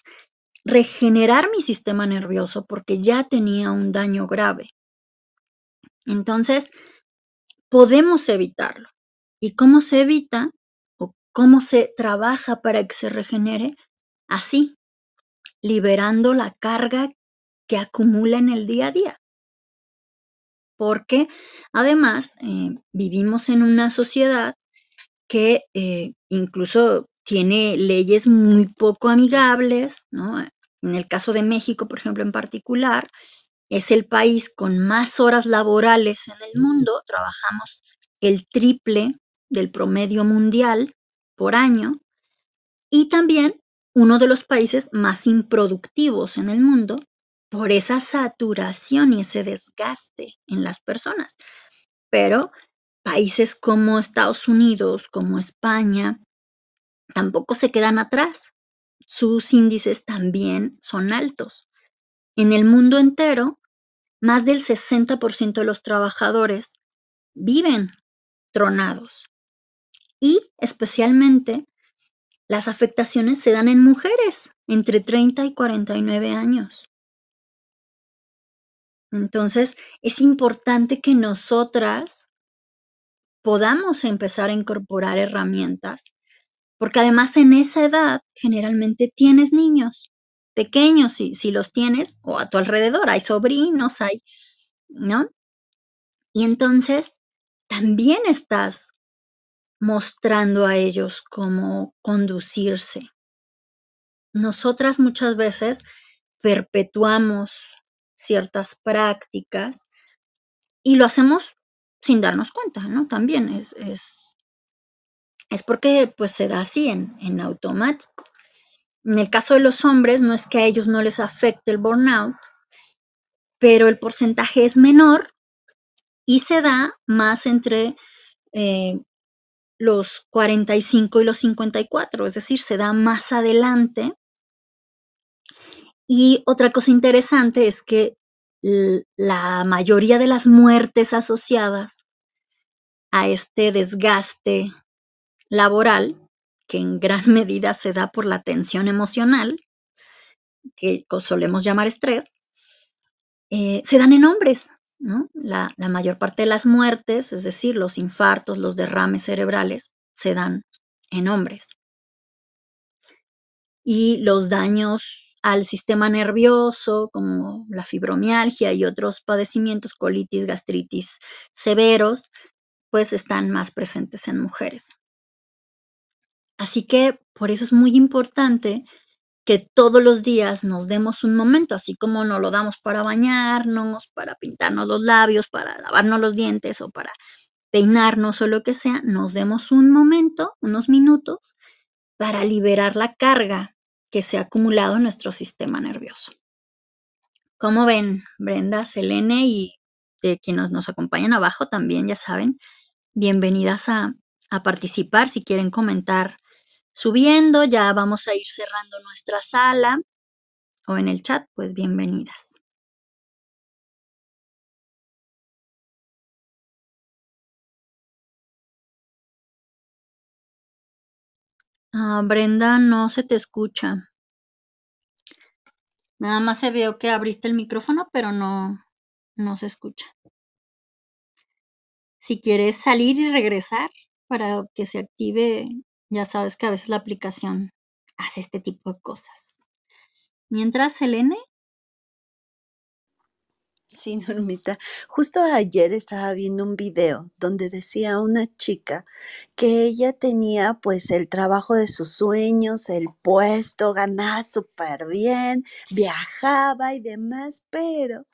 regenerar mi sistema nervioso porque ya tenía un daño grave. Entonces, podemos evitarlo. ¿Y cómo se evita? cómo se trabaja para que se regenere, así, liberando la carga que acumula en el día a día. Porque además eh, vivimos en una sociedad que eh, incluso tiene leyes muy poco amigables, ¿no? En el caso de México, por ejemplo, en particular, es el país con más horas laborales en el mundo, trabajamos el triple del promedio mundial por año y también uno de los países más improductivos en el mundo por esa saturación y ese desgaste en las personas. Pero países como Estados Unidos, como España, tampoco se quedan atrás. Sus índices también son altos. En el mundo entero, más del 60% de los trabajadores viven tronados y especialmente las afectaciones se dan en mujeres entre 30 y 49 años. Entonces, es importante que nosotras podamos empezar a incorporar herramientas, porque además en esa edad generalmente tienes niños pequeños, si, si los tienes, o a tu alrededor, hay sobrinos, hay, ¿no? Y entonces también estás mostrando a ellos cómo conducirse. Nosotras muchas veces perpetuamos ciertas prácticas y lo hacemos sin darnos cuenta, ¿no? También es, es, es porque pues se da así en, en automático. En el caso de los hombres, no es que a ellos no les afecte el burnout, pero el porcentaje es menor y se da más entre eh, los 45 y los 54, es decir, se da más adelante. Y otra cosa interesante es que la mayoría de las muertes asociadas a este desgaste laboral, que en gran medida se da por la tensión emocional, que solemos llamar estrés, eh, se dan en hombres, ¿no? La, la mayor parte de las muertes, es decir, los infartos, los derrames cerebrales, se dan en hombres. Y los daños al sistema nervioso, como la fibromialgia y otros padecimientos, colitis, gastritis severos, pues están más presentes en mujeres. Así que por eso es muy importante que todos los días nos demos un momento, así como nos lo damos para bañarnos, para pintarnos los labios, para lavarnos los dientes o para peinarnos o lo que sea, nos demos un momento, unos minutos, para liberar la carga que se ha acumulado en nuestro sistema nervioso. Como ven, Brenda, Selene y de quienes nos acompañan abajo también, ya saben, bienvenidas a participar si quieren comentar subiendo, ya vamos a ir cerrando nuestra sala o en el chat, pues bienvenidas. Ah, Brenda, no se te escucha. Nada más se veo que abriste el micrófono, pero no, no se escucha. Si quieres salir y regresar para que se active ya sabes que a veces la aplicación hace este tipo de cosas. Mientras, Selene. Sí, Normita. Justo ayer estaba viendo un video donde decía una chica que ella tenía pues el trabajo de sus sueños, el puesto, ganaba súper bien, viajaba y demás, pero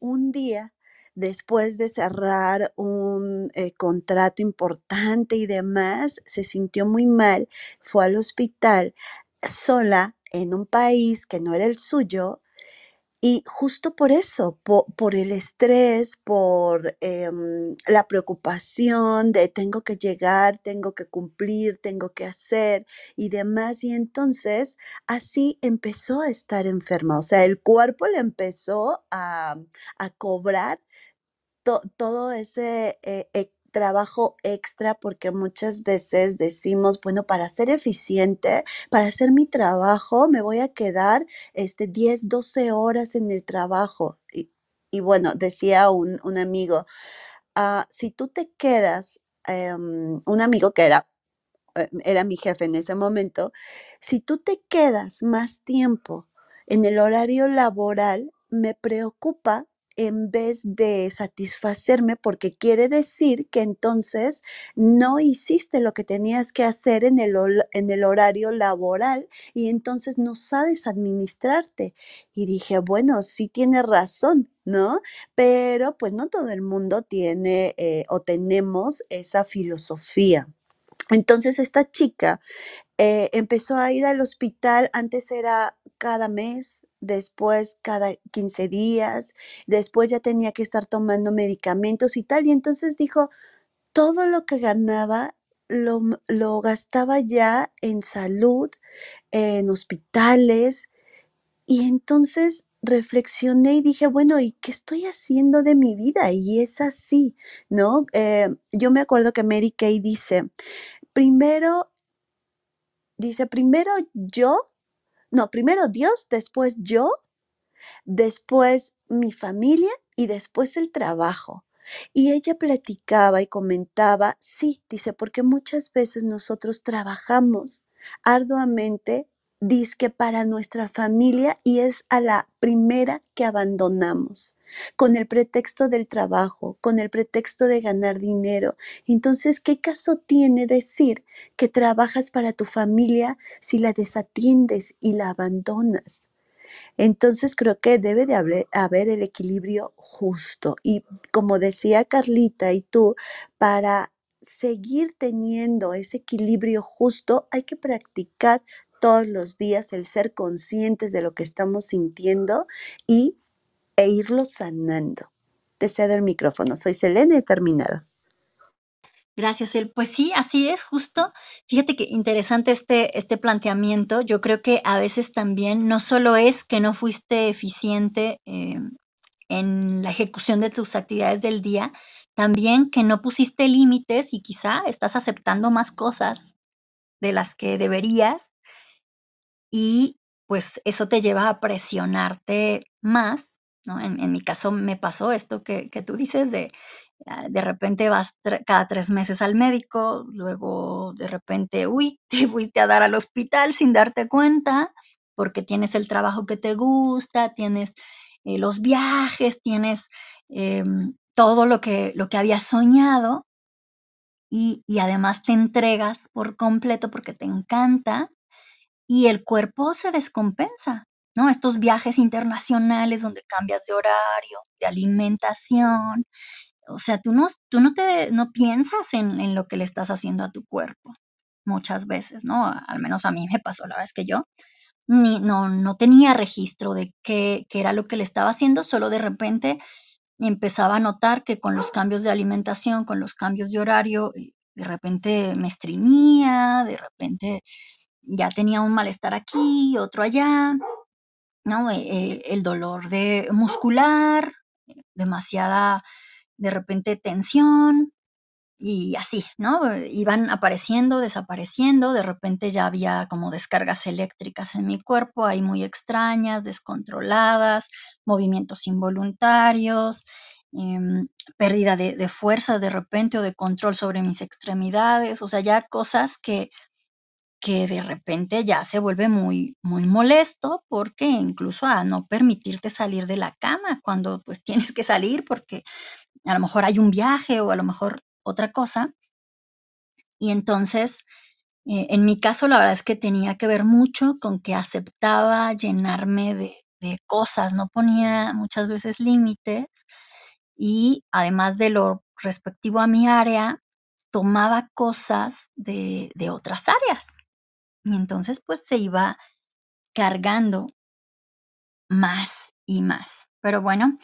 un día después de cerrar un eh, contrato importante y demás, se sintió muy mal, fue al hospital sola en un país que no era el suyo. Y justo por eso, por, el estrés, por em, la preocupación de tengo que llegar, tengo que cumplir, tengo que hacer y demás. Y entonces así empezó a estar enferma. O sea, el cuerpo le empezó a, a cobrar todo ese eh, eh, trabajo extra porque muchas veces decimos, bueno, para ser eficiente, para hacer mi trabajo, me voy a quedar este, 10, 12 horas en el trabajo. Y, bueno, decía un, amigo, ah, si tú te quedas, em, un amigo que era, eh, era mi jefe en ese momento, si tú te quedas más tiempo en el horario laboral, me preocupa en vez de satisfacerme porque quiere decir que entonces no hiciste lo que tenías que hacer en el, en el horario laboral y entonces no sabes administrarte. Y dije, bueno, sí tiene razón, ¿no? Pero pues no todo el mundo tiene eh, o tenemos esa filosofía. Entonces esta chica eh, empezó a ir al hospital, antes era cada mes, después cada 15 días, después ya tenía que estar tomando medicamentos y tal, y entonces dijo, todo lo que ganaba lo, lo gastaba ya en salud, en hospitales, y entonces reflexioné y dije, bueno, ¿y qué estoy haciendo de mi vida? Y es así, ¿no? Eh, yo me acuerdo que Mary Kay dice, primero, dice, primero yo no, primero Dios, después yo, después mi familia y después el trabajo. Y ella platicaba y comentaba, sí, dice, porque muchas veces nosotros trabajamos arduamente disque para nuestra familia y es a la primera que abandonamos con el pretexto del trabajo, con el pretexto de ganar dinero. Entonces, ¿qué caso tiene decir que trabajas para tu familia si la desatiendes y la abandonas? Entonces creo que debe de haber, el equilibrio justo. Y como decía Carlita y tú, para seguir teniendo ese equilibrio justo hay que practicar todos los días el ser conscientes de lo que estamos sintiendo y, e irlo sanando. Te cedo el micrófono. Soy Selena y he terminado. Gracias, El. Pues sí, así es, justo. Fíjate que interesante este, este planteamiento. Yo creo que a veces también no solo es que no fuiste eficiente eh, en la ejecución de tus actividades del día, también que no pusiste límites y quizá estás aceptando más cosas de las que deberías y pues eso te lleva a presionarte más, ¿no? En, mi caso me pasó esto que, que tú dices de Ah, de repente vas cada tres meses al médico, luego de repente, uy, te fuiste a dar al hospital sin darte cuenta, porque tienes el trabajo que te gusta, tienes eh, los viajes, tienes em, todo lo que, lo que habías soñado y, y además te entregas por completo porque te encanta y el cuerpo se descompensa. ¿no? Estos viajes internacionales donde cambias de horario, de alimentación, o sea, tú no, tú no, te, no piensas en, lo que le estás haciendo a tu cuerpo muchas veces, ¿no? Al menos a mí me pasó, la es que yo ni, no, no tenía registro de qué, qué era lo que le estaba haciendo, solo de repente empezaba a notar que con los cambios de alimentación, con los cambios de horario, eh, de repente me estreñía, de repente ya tenía un malestar aquí, otro allá, ¿no? Eh, el dolor de muscular, demasiada de repente tensión y así, ¿no? Iban apareciendo, desapareciendo, de repente ya había como descargas eléctricas en mi cuerpo, ahí muy extrañas, descontroladas, movimientos involuntarios, em, pérdida de, de fuerza de repente o de control sobre mis extremidades, o sea, ya cosas que que de repente ya se vuelve muy, muy molesto porque incluso a no permitirte salir de la cama cuando pues tienes que salir porque a lo mejor hay un viaje o a lo mejor otra cosa. Y entonces, eh, en mi caso, la verdad es que tenía que ver mucho con que aceptaba llenarme de, cosas, no ponía muchas veces límites y además de lo respectivo a mi área, tomaba cosas de, de otras áreas. Y entonces, pues se iba cargando más y más. Pero bueno,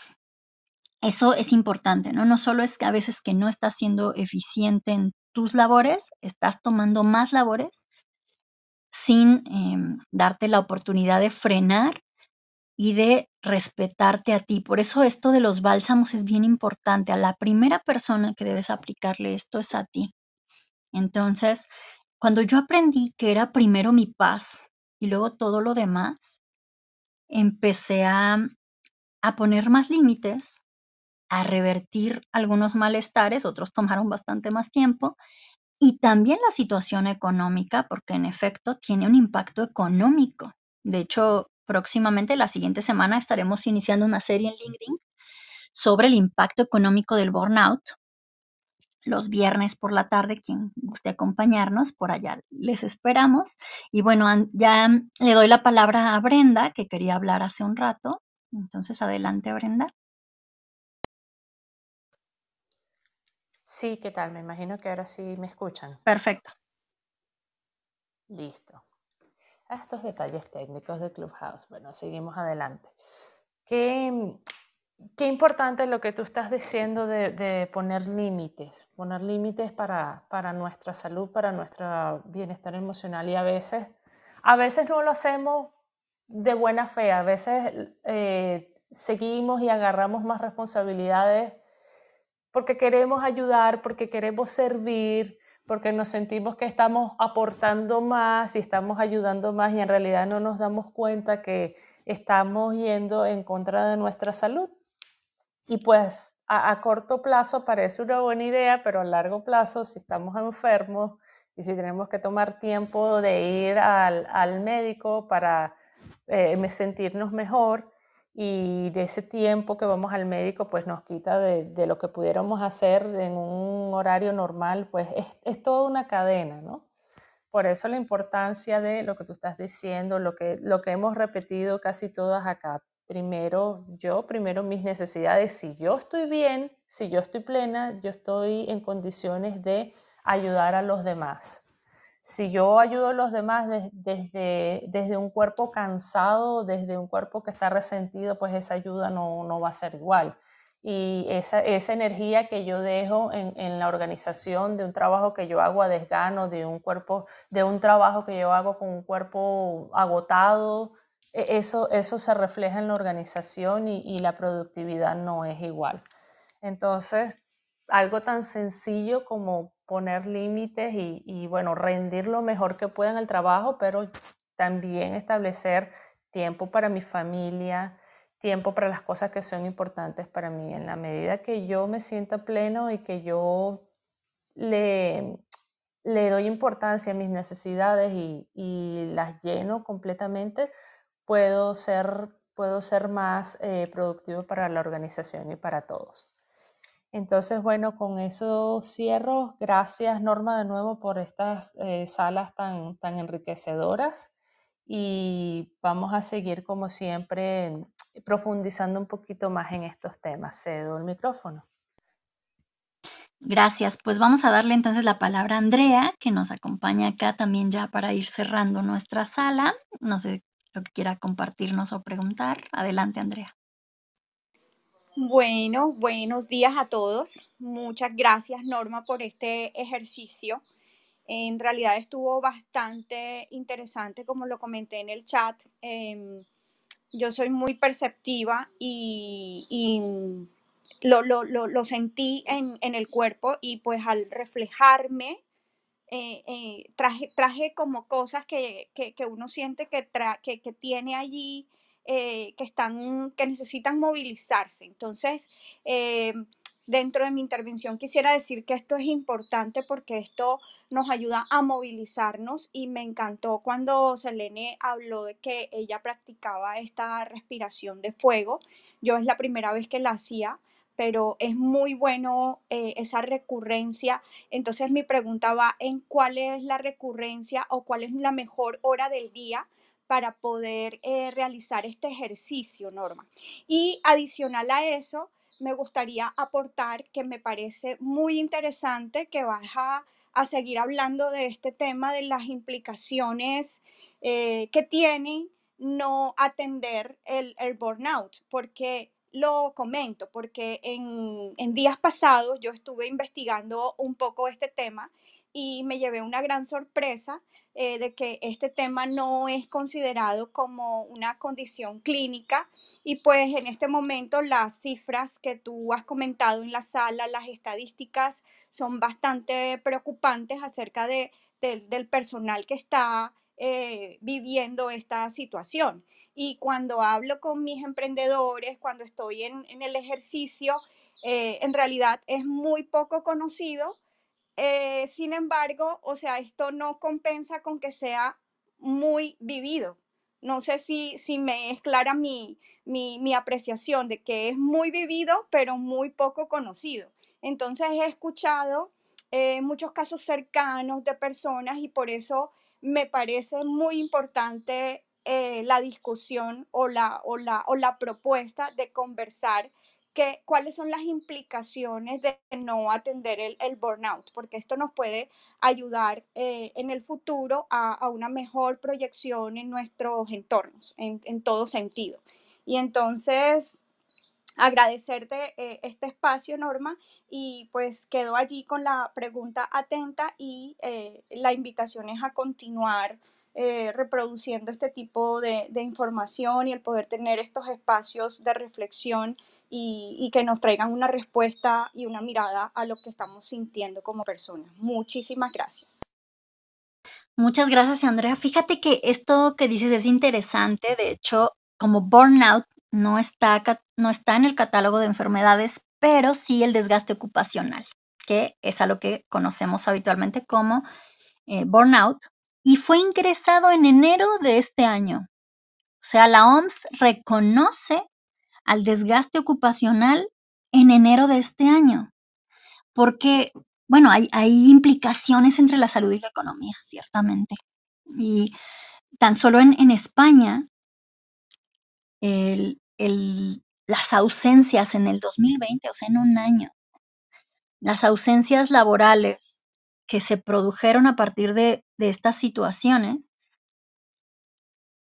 eso es importante, ¿no? No solo es que a veces que no estás siendo eficiente en tus labores, estás tomando más labores sin em, darte la oportunidad de frenar y de respetarte a ti. Por eso esto de los bálsamos es bien importante. A la primera persona que debes aplicarle esto es a ti. Entonces, cuando yo aprendí que era primero mi paz y luego todo lo demás, empecé a, a poner más límites, a revertir algunos malestares, otros tomaron bastante más tiempo, y también la situación económica, porque en efecto tiene un impacto económico. De hecho, próximamente, la siguiente semana, estaremos iniciando una serie en LinkedIn sobre el impacto económico del burnout. Los viernes por la tarde, quien guste acompañarnos, por allá les esperamos. Y bueno, ya le doy la palabra a Brenda, que quería hablar hace un rato. Entonces, adelante, Brenda. Sí, ¿qué tal? Me imagino que ahora sí me escuchan. Perfecto. Listo. Estos detalles técnicos de Clubhouse. Bueno, seguimos adelante. Qué, qué importante lo que tú estás diciendo de, poner límites, poner límites para, para, nuestra salud, para nuestro bienestar emocional y a veces, a veces no lo hacemos de buena fe, a veces eh, seguimos y agarramos más responsabilidades porque queremos ayudar, porque queremos servir, porque nos sentimos que estamos aportando más y estamos ayudando más y en realidad no nos damos cuenta que estamos yendo en contra de nuestra salud. Y pues a, corto plazo parece una buena idea, pero a largo plazo, si estamos enfermos, Y si tenemos que tomar tiempo de ir al, médico para eh, sentirnos mejor y de ese tiempo que vamos al médico, pues nos quita de, lo que pudiéramos hacer en un horario normal, pues es, es toda una cadena, ¿no? Por eso la importancia de lo que tú estás diciendo, lo que, lo que hemos repetido casi todas acá. Primero yo, primero mis necesidades. Si yo estoy bien, si yo estoy plena, yo estoy en condiciones de ayudar a los demás. Si yo ayudo a los demás desde, desde un cuerpo cansado, desde un cuerpo que está resentido, pues esa ayuda no, no va a ser igual y esa, esa energía que yo dejo en, en, la organización de un trabajo que yo hago a desgano, de un cuerpo, de un trabajo que yo hago con un cuerpo agotado, eso, eso se refleja en la organización y, la productividad no es igual. Entonces, algo tan sencillo como poner límites y, bueno, rendir lo mejor que pueda en el trabajo, pero también establecer tiempo para mi familia, tiempo para las cosas que son importantes para mí. En la medida que yo me sienta pleno y que yo le, le doy importancia a mis necesidades y las lleno completamente, puedo ser, puedo ser más eh, productivo para la organización y para todos. Entonces, bueno, con eso cierro. Gracias, Norma, de nuevo por estas eh, salas tan, tan enriquecedoras y vamos a seguir, como siempre, profundizando un poquito más en estos temas. Cedo el micrófono. Gracias. Pues vamos a darle entonces la palabra a Andrea, que nos acompaña acá también ya para ir cerrando nuestra sala. No sé lo que quiera compartirnos o preguntar. Adelante, Andrea. Bueno, buenos días a todos. Muchas gracias, Norma, por este ejercicio. En realidad estuvo bastante interesante, como lo comenté en el chat. Eh, yo soy muy perceptiva y, y lo, lo, lo, lo, sentí en, en, el cuerpo y pues al reflejarme, eh, eh, traje, traje como cosas que, que, uno siente que, tra que, que tiene allí, eh, que, están, que necesitan movilizarse. Entonces, dentro de mi intervención quisiera decir que esto es importante porque esto nos ayuda a movilizarnos y me encantó cuando Selene habló de que ella practicaba esta respiración de fuego. Yo es la primera vez que la hacía, pero es muy bueno eh, esa recurrencia. Entonces mi pregunta va en cuál es la recurrencia o cuál es la mejor hora del día para poder eh, realizar este ejercicio, Norma. Y adicional a eso, me gustaría aportar que me parece muy interesante que vas a, seguir hablando de este tema de las implicaciones eh, que tiene no atender el, el, burnout, porque lo comento, porque en, en días pasados yo estuve investigando un poco este tema y me llevé una gran sorpresa eh, de que este tema no es considerado como una condición clínica y pues en este momento las cifras que tú has comentado en la sala, las estadísticas son bastante preocupantes acerca de, de del personal que está eh, viviendo esta situación. Y cuando hablo con mis emprendedores, cuando estoy en, el ejercicio, eh, en realidad es muy poco conocido. Eh, sin embargo, o sea, esto no compensa con que sea muy vivido. No sé si, si me es clara mi, mi, mi apreciación de que es muy vivido, pero muy poco conocido. Entonces he escuchado eh, muchos casos cercanos de personas y por eso me parece muy importante eh, la discusión o la, o, la, o la propuesta de conversar que, cuáles son las implicaciones de no atender el, el burnout, porque esto nos puede ayudar eh, en el futuro a, a, una mejor proyección en nuestros entornos, en, en todo sentido. Y entonces, agradecerte eh, este espacio, Norma, y pues quedo allí con la pregunta atenta y la invitación es a continuar eh, reproduciendo este tipo de, información y el poder tener estos espacios de reflexión y, y, que nos traigan una respuesta y una mirada a lo que estamos sintiendo como personas. Muchísimas gracias. Muchas gracias, Andrea. Fíjate que esto que dices es interesante. De hecho, como burnout no está, no está en el catálogo de enfermedades, pero sí el desgaste ocupacional, que es a lo que conocemos habitualmente como eh, burnout, y fue ingresado en enero de este año. O sea, la OMS reconoce al desgaste ocupacional en enero de este año, porque, bueno, hay, implicaciones entre la salud y la economía, ciertamente. Y tan solo en, España, las ausencias en el 2020, o sea, en un año, las ausencias laborales que se produjeron a partir de, de estas situaciones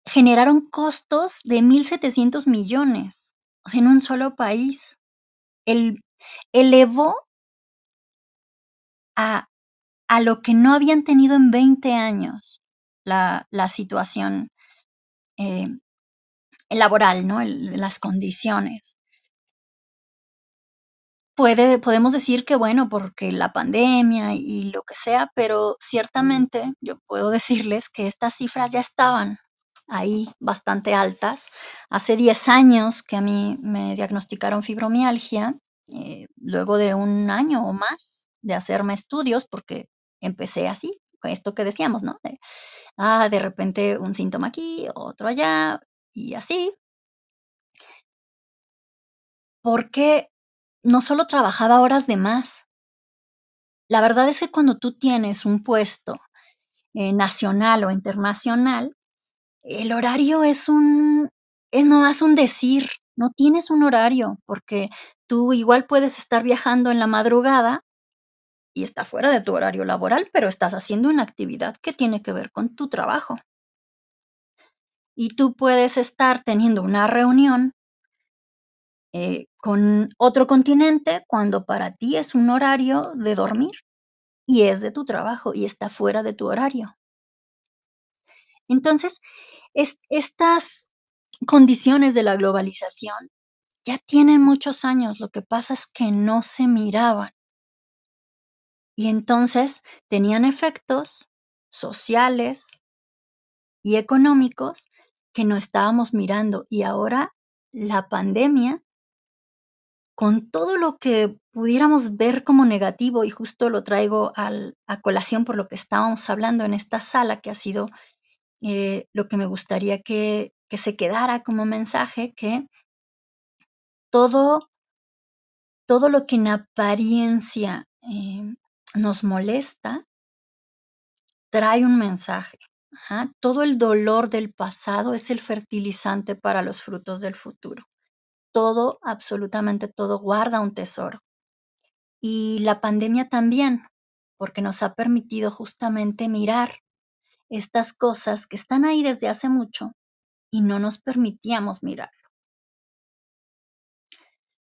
generaron costos de 1.700 millones, o sea, en un solo país. El, elevó a, a, lo que no habían tenido en 20 años la, la situación eh, laboral, ¿no? las condiciones podemos decir que bueno, porque la pandemia y lo que sea, pero ciertamente yo puedo decirles que estas cifras ya estaban ahí bastante altas. Hace 10 años que a mí me diagnosticaron fibromialgia, eh, luego de un año o más de hacerme estudios, porque empecé así, con esto que decíamos, ¿no? De, ah, de repente un síntoma aquí, otro allá, y así. Porque no solo trabajaba horas de más. La verdad es que cuando tú tienes un puesto eh, nacional o internacional, el horario es un, es nomás un decir, no tienes un horario, porque tú igual puedes estar viajando en la madrugada y está fuera de tu horario laboral, pero estás haciendo una actividad que tiene que ver con tu trabajo. Y tú puedes estar teniendo una reunión eh, con otro continente cuando para ti es un horario de dormir y es de tu trabajo y está fuera de tu horario. Entonces, estas condiciones de la globalización ya tienen muchos años, lo que pasa es que no se miraban. Y entonces tenían efectos sociales y económicos que no estábamos mirando. Y ahora la pandemia con todo lo que pudiéramos ver como negativo, y justo lo traigo a colación por lo que estábamos hablando en esta sala, que ha sido eh, lo que me gustaría que, se quedara como mensaje, que todo, todo lo que en apariencia eh, nos molesta trae un mensaje. Todo el dolor del pasado es el fertilizante para los frutos del futuro todo, absolutamente todo guarda un tesoro. Y la pandemia también, porque nos ha permitido justamente mirar estas cosas que están ahí desde hace mucho y no nos permitíamos mirarlo.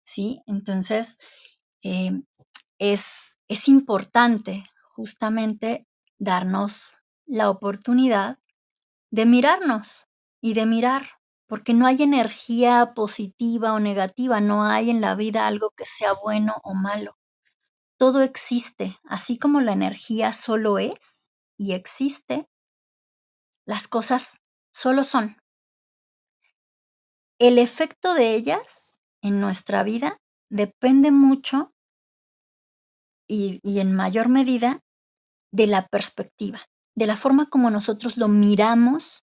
¿Sí? Entonces, eh, es, es importante justamente darnos la oportunidad de mirarnos y de mirar porque no hay energía positiva o negativa, no hay en la vida algo que sea bueno o malo. Todo existe, así como la energía solo es y existe, las cosas solo son. El efecto de ellas en nuestra vida depende mucho y, y en mayor medida de la perspectiva, de la forma como nosotros lo miramos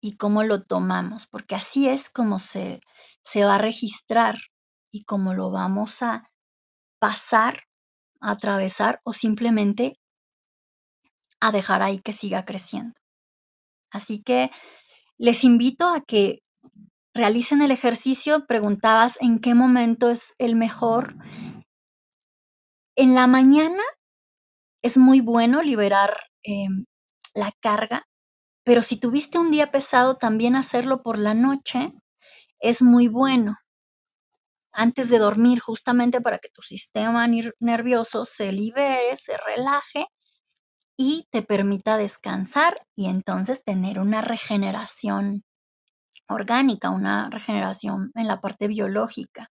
y cómo lo tomamos, porque así es como se, se va a registrar y cómo lo vamos a pasar, a atravesar o simplemente a dejar ahí que siga creciendo. Así que les invito a que realicen el ejercicio. Preguntabas en qué momento es el mejor. En la mañana es muy bueno liberar em, la carga pero si tuviste un día pesado, también hacerlo por la noche es muy bueno. Antes de dormir, justamente para que tu sistema nervioso se libere, se relaje y te permita descansar y entonces tener una regeneración orgánica, una regeneración en la parte biológica.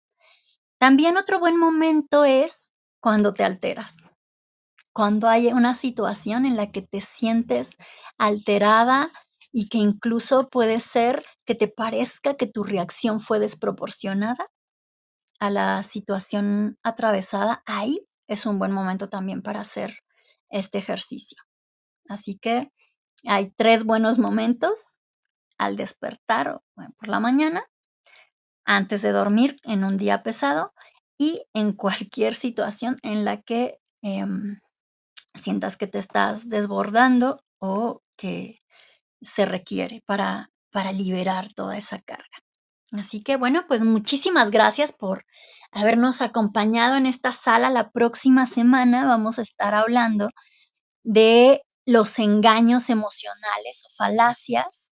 También otro buen momento es cuando te alteras cuando hay una situación en la que te sientes alterada y que incluso puede ser que te parezca que tu reacción fue desproporcionada a la situación atravesada, ahí es un buen momento también para hacer este ejercicio. Así que hay tres buenos momentos al despertar por la mañana, antes de dormir en un día pesado y en cualquier situación en la que em, sientas que te estás desbordando o que se requiere para, para liberar toda esa carga. Así que bueno, pues muchísimas gracias por habernos acompañado en esta sala. La próxima semana vamos a estar hablando de los engaños emocionales o falacias,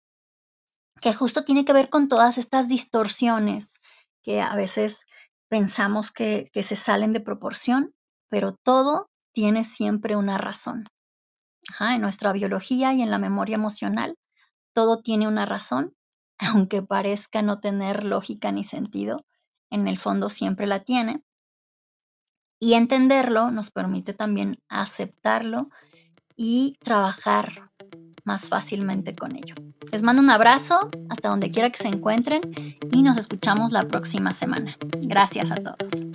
que justo tiene que ver con todas estas distorsiones que a veces pensamos que, se salen de proporción, pero todo tiene siempre una razón. en nuestra biología y en la memoria emocional, todo tiene una razón, aunque parezca no tener lógica ni sentido, en el fondo siempre la tiene. Y entenderlo nos permite también aceptarlo y trabajar más fácilmente con ello. Les mando un abrazo hasta donde quiera que se encuentren y nos escuchamos la próxima semana. Gracias a todos.